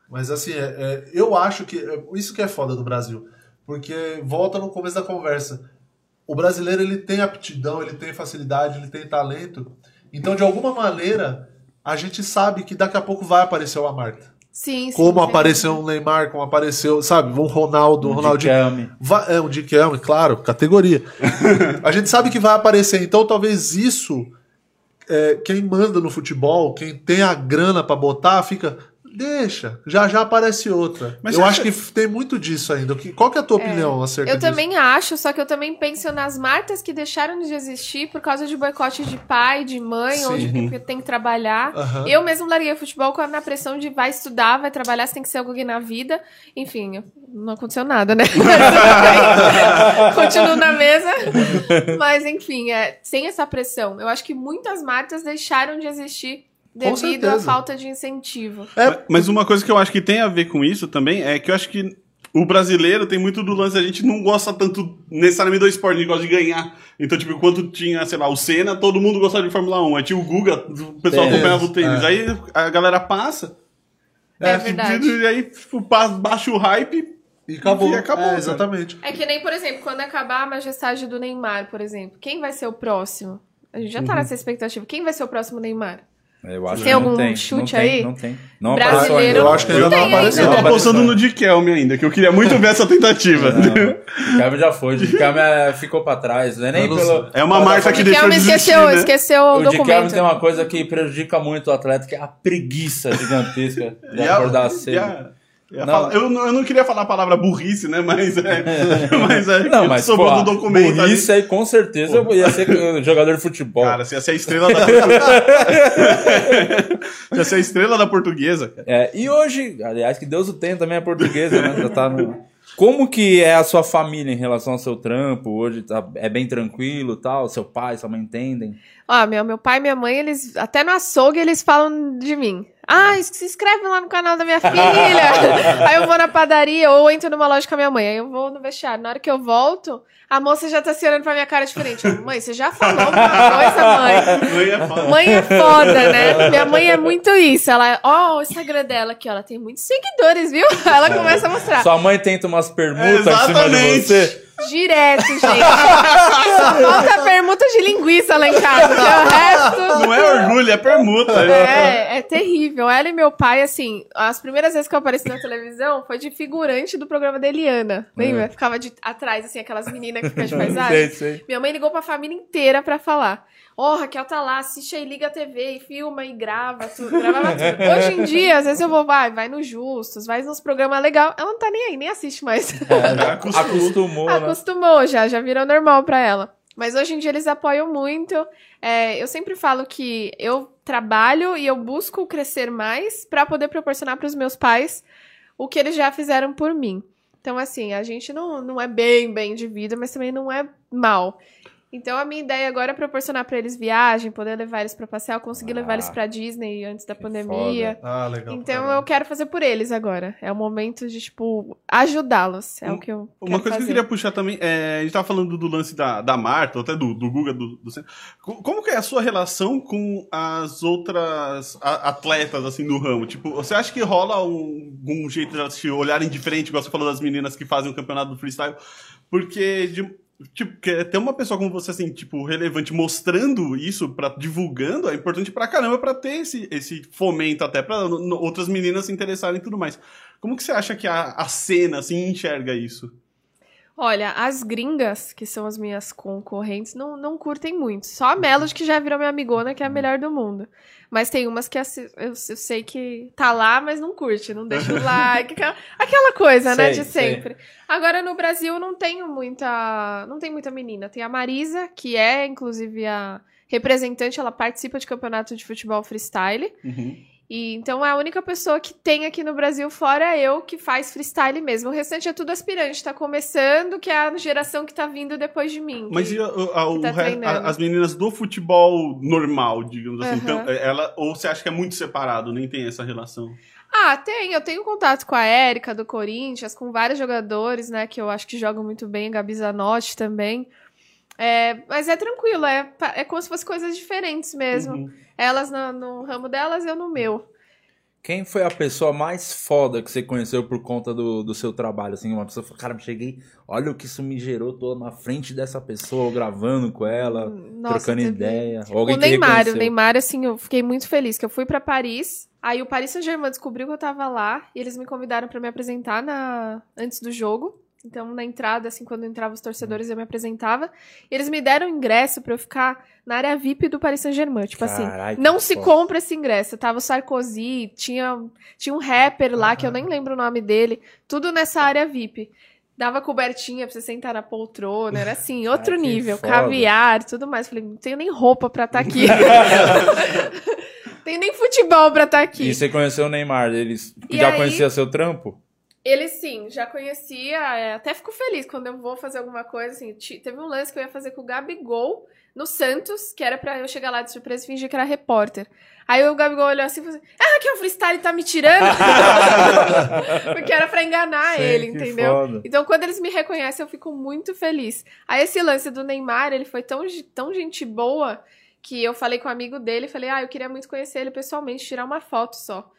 Mas assim, é- é, eu acho que é, isso que é foda do Brasil. Porque volta no começo da conversa. O brasileiro ele tem aptidão, ele tem facilidade, ele tem talento. Então, de alguma maneira, a gente sabe que daqui a pouco vai aparecer uma Marta. Sim, sim. Como sim. apareceu um Neymar, como apareceu, sabe, um Ronaldo, um Ronaldinho. Dickelme. Vai- é, um Dick Elm, claro, categoria. a gente sabe que vai aparecer, então talvez isso, é, quem manda no futebol, quem tem a grana pra botar, fica. Deixa, já já aparece outra. Mas eu acho que f- tem muito disso ainda. Que- Qual que é a tua opinião acerca Eu disso? também acho, só que eu também penso nas marcas que deixaram de existir por causa de boicote de pai, de mãe, ou de Sim. tem que trabalhar. Aham. Eu mesmo larguei o futebol com a- na pressão de vai estudar, vai trabalhar, você tem que ser alguém na vida. Enfim, não aconteceu nada, né? Continuo na mesa. Mas, enfim, é, sem essa pressão. Eu acho que muitas marcas deixaram de existir devido à falta de incentivo. Mas- Mas uma coisa que eu acho que tem a ver com isso também é que eu acho que o brasileiro tem muito do lance, a gente não gosta tanto necessariamente do esporte, a gente gosta de ganhar. Então, tipo, enquanto tinha, sei lá, o Senna, todo mundo gostava de Fórmula 1. Aí tinha o Guga, o pessoal Tênis, acompanhava o tênis. é. Aí a galera passa. É tipo, verdade. E aí, tipo, passa- baixa o hype. E acabou. E acabou, É, exatamente. É que nem, por exemplo, quando acabar a majestade do Neymar, por exemplo. Quem vai ser o próximo? A gente já tá nessa expectativa. Quem vai ser o próximo Neymar? Eu acho Tem que não algum tem. chute não tem, aí? Não tem. Não Brasileiro. apareceu ainda. Eu acho que ainda não tem apareceu. Eu tô Não, apostando no Dikelme ainda, que eu queria muito ver essa tentativa. O Kevin já foi. O Kevin é, ficou pra trás. Não é nem não pelo. É uma marca que deixou de esqueceu, né? esqueceu o, O documento. tem uma coisa que prejudica muito o atleta, que é a preguiça gigantesca de a- acordar cedo. E a Não. eu, não, eu não queria falar a palavra burrice, né? Mas é. mas é Não, mas sobrou pô, do documento ali. burrice aí com certeza eu ia ser jogador de futebol. Cara, você ia ser a estrela da. você ia ser a estrela da portuguesa, cara. É, e hoje, aliás, que Deus o tenha também a portuguesa, né? Já tá no... Como que é a sua família em relação ao seu trampo? Hoje tá, é bem tranquilo tal? Seu pai, sua mãe entendem? Ó, meu, meu pai e minha mãe, eles. Até no açougue eles falam de mim. Ah, se inscreve lá no canal da minha filha. aí eu vou na padaria ou entro numa loja com a minha mãe. Aí eu vou no vestiário. Na hora que eu volto, a moça já tá se olhando pra minha cara diferente. Mãe, você já falou alguma coisa, mãe? Mãe é foda. Mãe é foda, né? Minha mãe é muito isso. Ela, ó, o Instagram dela aqui, ó, ela tem muitos seguidores, viu? Ela começa a mostrar. Sua mãe tenta umas permutas em cima de Exatamente. você? Direto, gente. Falta permuta de linguiça lá em casa. O resto. Não é orgulho, é permuta. É, é terrível. Ela e meu pai, assim, as primeiras vezes que eu apareci na televisão foi de figurante do programa da Eliana. Lembra? Ficava de atrás, assim, aquelas meninas que ficam de paisagem. Sei, sei. Minha mãe ligou pra família inteira pra falar. Ó, Raquel tá lá, assiste aí, liga a TV e filma e grava tudo. Gravava tudo. Hoje em dia, às vezes eu vou, vai, vai no Justus, vai nos programas legais. Ela não tá nem aí, nem assiste mais. É, Acostumou. acostumou, né? Acostumou já, já virou normal pra ela. Mas hoje em dia eles apoiam muito. É, eu sempre falo que eu trabalho e eu busco crescer mais pra poder proporcionar pros meus pais o que eles já fizeram por mim. Então, assim, a gente não, não é bem, bem de vida, mas também não é mal. Então, a minha ideia agora é proporcionar pra eles viagem, poder levar eles pra passear, eu consegui levar Ah, eles pra Disney antes da pandemia. Ah, legal. Então, eu quero fazer por eles agora. É o momento de, tipo, ajudá-los. É o que eu Uma coisa que eu fazer. queria puxar também, é, a gente tava falando do lance da, da Marta, ou até do, do Guga, do, do Como que é a sua relação com as outras atletas, assim, do ramo? Tipo, você acha que rola um, um jeito de elas te olharem diferente, igual você falou das meninas que fazem o campeonato do freestyle? Porque, de- tipo, que ter uma pessoa como você, assim, tipo, relevante, mostrando isso, pra, divulgando, é importante pra caramba pra ter esse, esse fomento até pra outras meninas se interessarem e tudo mais. Como que você acha que a, a cena, assim, enxerga isso? Olha, as gringas, que são as minhas concorrentes, não, não curtem muito. Só a Melody, que já virou minha amigona, que é a melhor do mundo. Mas tem umas que eu, eu sei que tá lá, mas não curte, não deixa o like, aquela, aquela coisa, né, Sei, de sei. sempre. Agora, no Brasil, não tenho muita. Não tem muita menina. Tem a Marisa, que é, inclusive, a representante, ela participa de campeonato de futebol freestyle. E então é a única pessoa que tem aqui no Brasil, fora eu, que faz freestyle mesmo. O restante é tudo aspirante, tá começando, que é a geração que tá vindo depois de mim. Mas que- e a- a- o tá a- as meninas do futebol normal, digamos assim, Aham. então, é- ela, ou você acha que é muito separado, nem tem essa relação? Ah, tem. Eu tenho contato com a Érica do Corinthians, com vários jogadores, né, que eu acho que jogam muito bem, Gabi Zanotti também. É, mas é tranquilo, é, é como se fossem coisas diferentes mesmo. Uhum. Elas no, no ramo delas, eu no meu. Quem foi a pessoa mais foda que você conheceu por conta do, do seu trabalho? Assim, uma pessoa falou, cara, cheguei, olha o que isso me gerou, tô na frente dessa pessoa, gravando com ela, Nossa, trocando teve- ideia. Ou alguém o Neymar, o. Neymar, assim, eu fiquei muito feliz que eu fui pra Paris. Aí o Paris Saint-Germain descobriu que eu tava lá e eles me convidaram pra me apresentar na antes do jogo. Então, na entrada, assim, quando entravam os torcedores, eu me apresentava. E eles me deram ingresso pra eu ficar na área VIP do Paris Saint-Germain. Tipo Carai, assim, não se foda. compra esse ingresso. Tava o Sarkozy, tinha, tinha um rapper lá, que eu nem lembro o nome dele. Tudo nessa área VIP. Dava cobertinha pra você sentar na poltrona, era assim, outro que nível. foda. Caviar, tudo mais. Falei, não tenho nem roupa pra estar aqui. tenho nem futebol pra estar aqui. E você conheceu o Neymar, eles E já aí- conhecia seu trampo? Ele sim, já conhecia, é, até fico feliz quando eu vou fazer alguma coisa, assim, teve um lance que eu ia fazer com o Gabigol no Santos, que era pra eu chegar lá de surpresa e fingir que era repórter. Aí o Gabigol olhou assim e falou assim, ah, que é o freestyle tá me tirando? Porque era pra enganar Sim, ele, entendeu? foda. Então quando eles me reconhecem eu fico muito feliz. Aí esse lance do Neymar, ele foi tão, tão gente boa que eu falei com um amigo dele, falei, ah, eu queria muito conhecer ele pessoalmente, tirar uma foto só.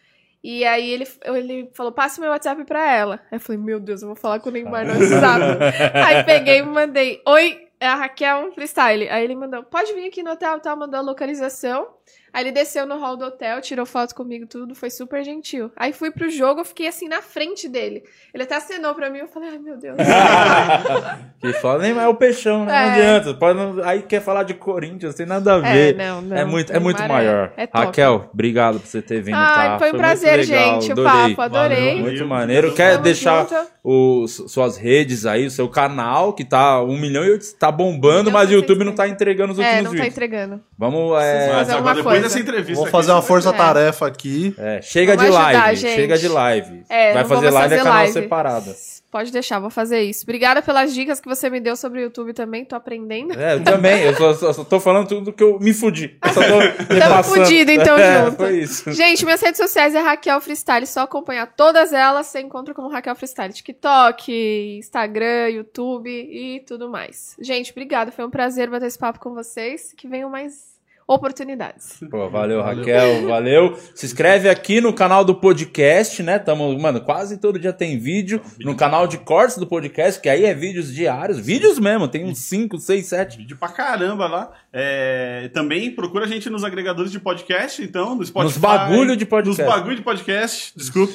E aí ele, ele falou, passa meu WhatsApp pra ela. Aí eu falei, meu Deus, eu vou falar com o Neymar no WhatsApp. aí peguei e mandei, oi, é a Raquel Freestyle. Aí ele mandou, pode vir aqui no hotel, tal, mandou a localização. Aí ele desceu no hall do hotel, tirou foto comigo, tudo, foi super gentil. Aí fui pro jogo, eu fiquei assim na frente dele. Ele até acenou pra mim, eu falei, ai meu Deus. que foda, Neymar é o peixão, né? Não É. adianta. Pode não- Aí quer falar de Corinthians, tem nada a é, ver. não, não. É muito, é muito maior. É, top. Raquel, obrigado por você ter vindo. Ai, tá? foi um muito prazer, legal, gente, o adorei. papo, adorei. Valeu. Muito maneiro. Quer deixar os, suas redes aí, o seu canal, que tá um milhão e tá bombando, Um mas o YouTube não tá entregando os últimos É, não tá vídeos. entregando. Vamos, é, fazer depois coisa. Dessa entrevista Vou aqui, fazer uma você vai- força-tarefa aqui. é, chega Vamos de ajudar, live, gente. chega de live. É, Vai fazer live é canal live. separado. Pode deixar, vou fazer isso. Obrigada pelas dicas que você me deu sobre o YouTube também, tô aprendendo. É, eu também. Eu só, só- só tô falando tudo que eu me fudi. Eu só tô Tamo fudido, então, é, junto. Foi isso. Gente, minhas redes sociais é Raquel Freestyle, só acompanhar todas elas, você encontra como Raquel Freestyle, TikTok, Instagram, YouTube e tudo mais. Gente, obrigada, foi um prazer bater esse papo com vocês, que venham mais oportunidades. Pô, valeu, Raquel, valeu. Se inscreve aqui no canal do podcast, né? Tamo, mano, quase todo dia tem vídeo no canal de cortes do podcast, que aí é vídeos diários, vídeos mesmo, tem uns 5, 6, 7. Vídeo pra caramba lá. É, também procura a gente nos agregadores de podcast, então, no Spotify. Nos bagulho de podcast. Nos bagulho de podcast, desculpa.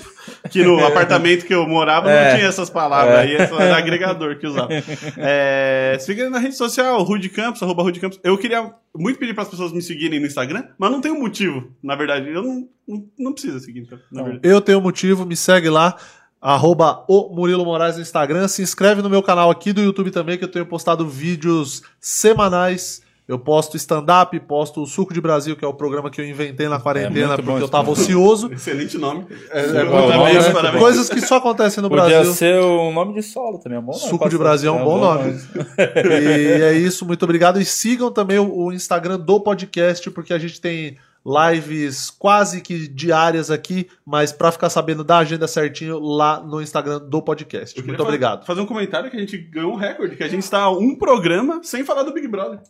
Que no apartamento que eu morava É. não tinha essas palavras, É. aí é só agregador que usava. É, siga na rede social, Rude Campos, arroba Rude Campos. Eu queria muito pedir para as pessoas me seguirem no Instagram, mas não tem um motivo, na verdade. Eu não, não, não precisa seguir, então, na verdade. Eu tenho motivo, me segue lá. Arroba o Murilo Moraes no Instagram. Se inscreve no meu canal aqui do YouTube também, que eu tenho postado vídeos semanais. Eu posto stand-up, posto o Suco de Brasil, que é o programa que eu inventei na quarentena muito bom porque eu tava programa. ocioso. Excelente nome. É, bom, Parabéns, né? parabéns. Coisas que só acontecem no Podia Brasil. ser um nome de solo também, é um bom nome. Suco de. Brasil é um bom nome. E é isso, muito obrigado. E sigam também o, o Instagram do podcast, porque a gente tem lives quase que diárias aqui, mas pra ficar sabendo da agenda certinho lá no Instagram do podcast. Muito fa- obrigado. Fazer um comentário que a gente ganhou um recorde, que a gente está um programa sem falar do Big Brother.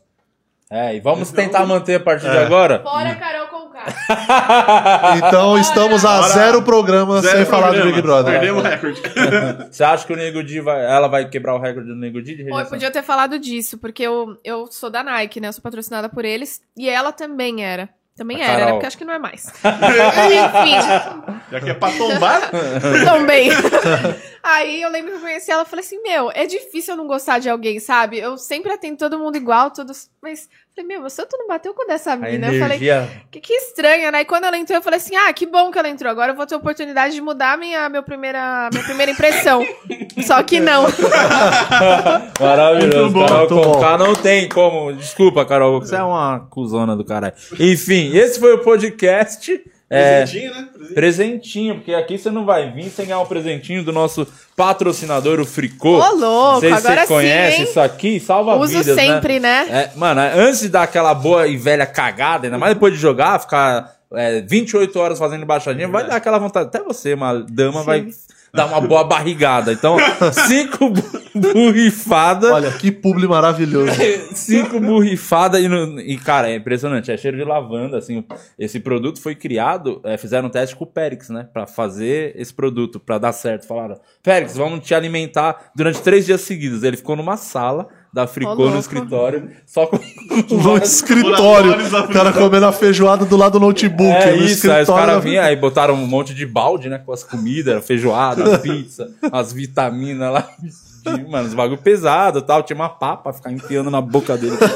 É, e vamos tentar manter a partir de É. agora. Fora Carol Conká. Então estamos a Bora. zero programa Zero sem falar do programa. Big Brother. Perdemos o recorde. Você acha que o Nego Di vai. Ela vai quebrar o recorde do Nego Di de Pô, eu rejeição? podia ter falado disso, porque eu, eu sou da Nike, né? Eu sou patrocinada por eles. E ela também era. Também A era, né? Porque acho que não é mais. Enfim, Já que é pra tombar, também. Aí eu lembro que eu conheci ela e falei assim: Meu, é difícil eu não gostar de alguém, sabe? Eu sempre atendo todo mundo igual, todos. Mas, falei, meu, você tu não bateu com dessa A mina. Eu falei, que, que estranha, né? E quando ela entrou, eu falei assim: ah, que bom que ela entrou. Agora eu vou ter a oportunidade de mudar minha, meu primeira, minha primeira impressão. Só que não. Maravilhoso. Muito bom, Carol. Conká não tem como. Desculpa, Carol. Você é uma cuzona do caralho. Enfim, esse foi o podcast. É, presentinho, né? Presentinho. presentinho, porque aqui você não vai vir sem ganhar um presentinho do nosso patrocinador, o Fricô. Ô, louco, Não sei se você sim, conhece hein? isso aqui, salva Uso vidas, né? sempre, né? É, mano, antes de dar aquela boa e velha cagada, ainda mais depois de jogar, ficar é, 28 horas fazendo embaixadinha, vai dar aquela vontade. Até você, uma dama, vai dar uma boa barrigada. Então, cinco bu- burrifadas. Olha, que publi maravilhoso. Cinco burrifadas e, no- e, cara, é impressionante. É cheiro de lavanda, assim. Esse produto foi criado, é, fizeram um teste com o Périx, né? Pra fazer esse produto, pra dar certo. Falaram, Périx, vamos te alimentar durante três dias seguidos. Ele ficou numa sala da Fricô no escritório, só com... No escritório. O cara comendo a feijoada do lado do notebook. É no isso, aí os caras vinham aí botaram um monte de balde, né? Com as comidas, feijoada, pizza, as vitaminas lá. Mano, os bagulho pesado e tal. Tinha uma papa ficar enfiando na boca dele.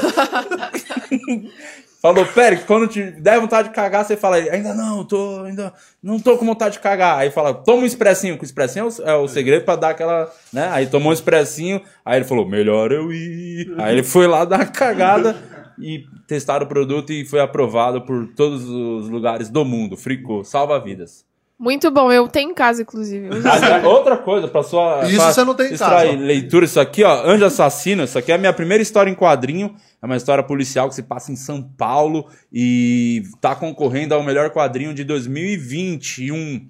Falou, Pérez, quando te der vontade de cagar, você fala, ainda não, tô, ainda não tô com vontade de cagar. Aí fala, toma um expressinho, que o expressinho é o, é o segredo pra dar aquela, né? Aí tomou um expressinho, aí ele falou, melhor eu ir. Aí ele foi lá dar uma cagada e testaram o produto e foi aprovado por todos os lugares do mundo. Fricô, salva vidas. Muito bom, eu tenho em casa, inclusive. Ah, Outra coisa, pra sua. Isso pra você não tem em casa. leitura, isso aqui, ó, Anjo Assassino, isso aqui é a minha primeira história em quadrinho. É uma história policial que se passa em São Paulo e tá concorrendo ao melhor quadrinho de 2021.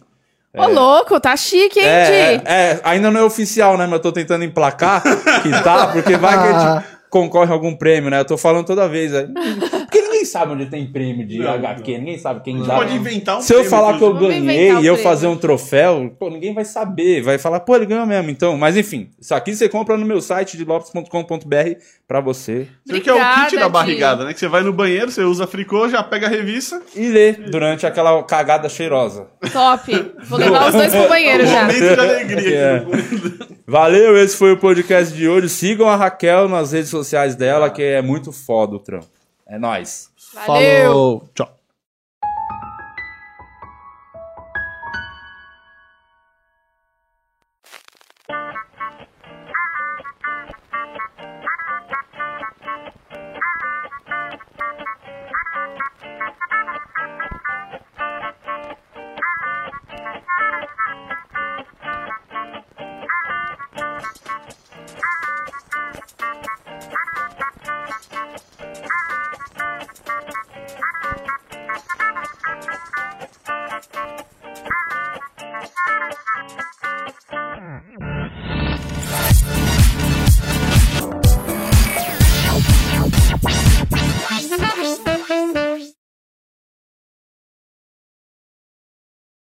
Ô, louco, tá chique, hein, É, é, é, ainda não é oficial, né? Mas eu tô tentando emplacar que tá, porque vai que a gente concorre a algum prêmio, né? Eu tô falando toda vez. né? Ninguém sabe onde tem prêmio de Não, HQ, ninguém sabe quem dá. Pode inventar um Se eu falar que eu ganhei e eu fazer um troféu, pô, ninguém vai saber. Vai falar, pô, ele ganhou mesmo. Então, mas enfim, isso aqui você compra no meu site de lopes.com.br pra você Isso aqui é o kit da barrigada, né? Que você vai no banheiro, você usa fricô, já pega a revista. e ler durante aquela cagada cheirosa. Top. Vou levar os dois pro banheiro já. Momento de alegria. É. Valeu, esse foi o podcast de hoje. Sigam a Raquel nas redes sociais dela, que é muito foda o trampo. É nóis. Valeu. Falou. Tchau.